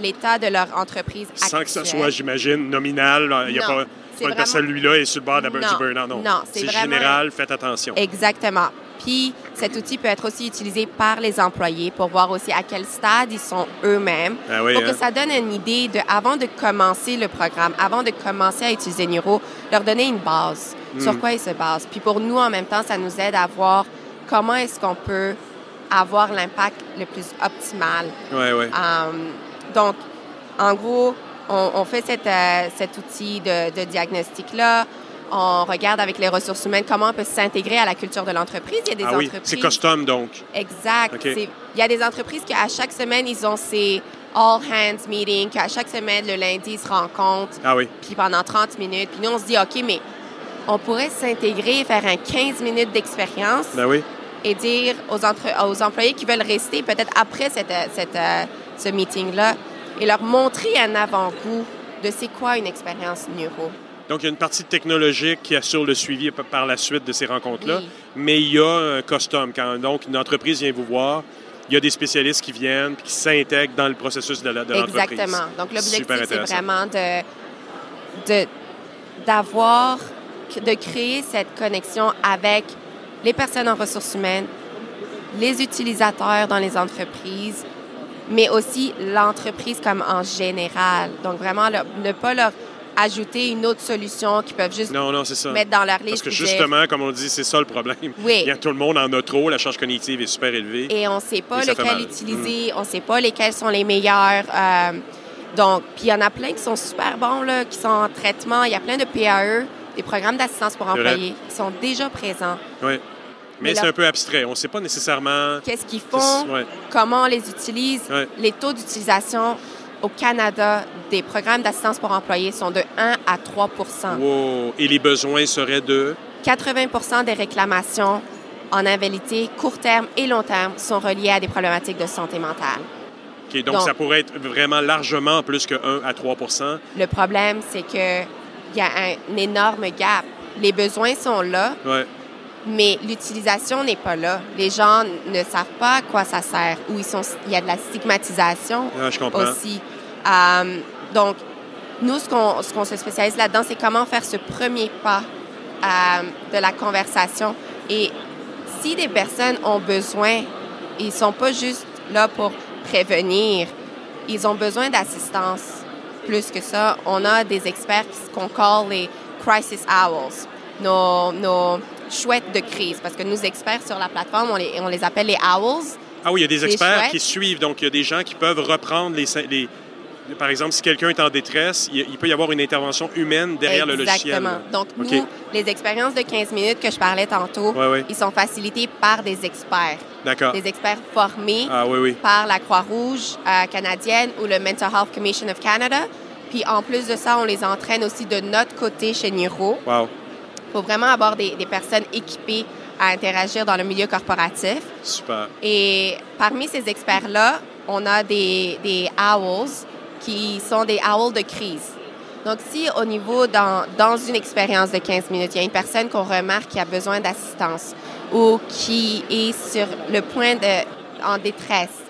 l'état de leur entreprise Sans que ça actuelle. soit, j'imagine, nominal. Il n'y a pas, pas vraiment- personne, lui-là, est sur le bord de la- Non, burn-out. Non, non, c'est vraiment- général, faites attention. Exactement. Puis cet outil peut être aussi utilisé par les employés pour voir aussi à quel stade ils sont eux-mêmes, Ah oui, pour hein? que ça donne une idée de, avant de commencer le programme, avant de commencer à utiliser Neuro, leur donner une base, Hmm. sur quoi ils se basent. Puis pour nous, en même temps, ça nous aide à voir comment est-ce qu'on peut avoir l'impact le plus optimal Oui, oui. Um, donc, en gros, on, on fait cette, euh, cet outil de, de diagnostic-là. On regarde avec les ressources humaines comment on peut s'intégrer à la culture de l'entreprise. Il y a des Ah oui, entreprises. c'est custom, donc. Exact. Il y a des entreprises qui, à chaque semaine, ils ont ces all hands meetings, qu'à chaque semaine, le lundi, ils se rencontrent, Ah oui. puis pendant 30 minutes. Puis nous, on se dit, OK, mais on pourrait s'intégrer, faire un 15 minutes d'expérience Ben oui. et dire aux, entre- aux employés qui veulent rester peut-être après cette, euh, cette, euh, ce meeting-là et leur montrer un avant-goût de c'est quoi une expérience neuro. Donc, il y a une partie technologique qui assure le suivi par la suite de ces rencontres-là, Oui. mais il y a un custom. Quand donc une entreprise vient vous voir, il y a des spécialistes qui viennent puis qui s'intègrent dans le processus de de l'entreprise. Exactement. Donc, l'objectif, c'est vraiment de, de, d'avoir, de créer cette connexion avec les personnes en ressources humaines, les utilisateurs dans les entreprises, mais aussi l'entreprise comme en général. Donc, vraiment, ne pas leur ajouter une autre solution qu'ils peuvent juste Non, non, c'est ça. mettre dans leur Parce liste. que puis dire- justement, comme on dit, c'est ça le problème. Oui. Il y a tout le monde en a trop, la charge cognitive est super élevée. et on ne sait pas lequel utiliser, on ne sait pas lesquels sont les meilleurs. euh, donc, puis il y en a plein qui sont super bons, là, qui sont en traitement. Il y a plein de PAE, des programmes d'assistance pour employés, qui sont déjà présents. Oui. Mais, Mais c'est un peu abstrait. On ne sait pas nécessairement. Qu'est-ce qu'ils font, ouais. comment on les utilise. Ouais. Les taux d'utilisation au Canada des programmes d'assistance pour employés sont de 1 à 3 Wow. Et les besoins seraient de? 80% des réclamations en invalidité court terme et long terme sont reliées à des problématiques de santé mentale. OK, donc, Donc- ça pourrait être vraiment largement plus que 1 à 3% Le problème, c'est que il y a un, énorme gap. Les besoins sont là, Ouais. mais l'utilisation n'est pas là. Les gens ne savent pas à quoi ça sert, ou ils sont, il y a de la stigmatisation Ah, je comprends. aussi. Euh, donc, nous, ce qu'on, ce qu'on se spécialise là-dedans, c'est comment faire ce premier pas euh, de la conversation. Et si des personnes ont besoin, ils sont pas juste là pour prévenir, ils ont besoin d'assistance. Plus que ça, on a des experts qu'on call les crisis owls, nos, nos chouettes de crise, parce que nos experts sur la plateforme, on les, on les appelle les owls. Ah oui, il y a des experts qui suivent. Donc, il y a des gens qui peuvent reprendre les. les- par exemple, si quelqu'un est en détresse, il, il peut y avoir une intervention humaine derrière le logiciel. Exactement. Donc, nous, les expériences de 15 minutes que je parlais tantôt, ils sont facilités par des experts. D'accord. Des experts formés Ah oui, oui. par la Croix-Rouge euh, canadienne ou le Mental Health Commission of Canada. Puis, en plus de ça, on les entraîne aussi de notre côté chez Neuro. Wow. Il faut vraiment avoir des, des personnes équipées à interagir dans le milieu corporatif. Super. Et parmi ces experts-là, on a des, des owls qui sont des owls de crise. Donc, si au niveau, dans, dans une expérience de 15 minutes, il y a une personne qu'on remarque qui a besoin d'assistance ou qui est sur le point de, en détresse,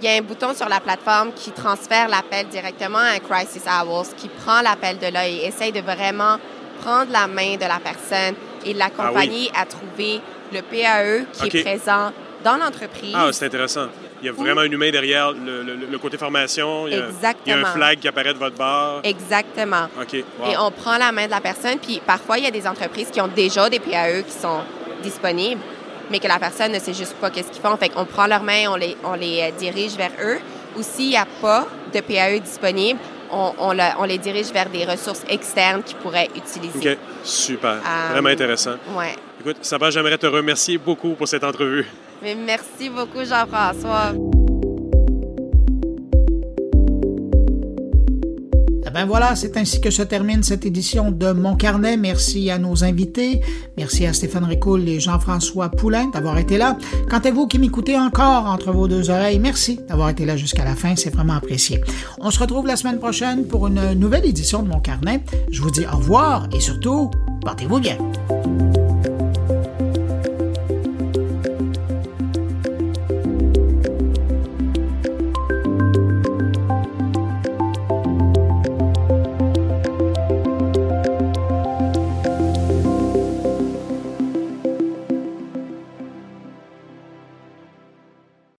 il y a un bouton sur la plateforme qui transfère l'appel directement à un Crisis Owls, qui prend l'appel de là et essaye de vraiment prendre la main de la personne et l'accompagner à trouver le PAE qui est présent dans l'entreprise. Ah, c'est intéressant. Il y a vraiment un humain derrière le, le- le côté formation. Il y, a, il y a un flag qui apparaît de votre barre. Exactement. OK. Wow. Et on prend la main de la personne, puis parfois, il y a des entreprises qui ont déjà des PAE qui sont disponibles, mais que la personne ne sait juste pas qu'est-ce qu'ils font. Fait qu'on prend leurs mains, on les, on les euh, dirige vers eux. Ou s'il n'y a pas de PAE disponible, on, les dirige vers des ressources externes qu'ils pourraient utiliser. OK, super. Vraiment intéressant. Ouais. Écoute, Sabah, j'aimerais te remercier beaucoup pour cette entrevue. Mais merci beaucoup, Jean-François. ben voilà, c'est ainsi que se termine cette édition de Mon Carnet. Merci à nos invités. Merci à Stéphane Ricoul et Jean-François Poulain d'avoir été là. Quant à vous qui m'écoutez encore entre vos deux oreilles, merci d'avoir été là jusqu'à la fin. C'est vraiment apprécié. On se retrouve la semaine prochaine pour une nouvelle édition de Mon Carnet. Je vous dis au revoir et surtout, portez-vous bien.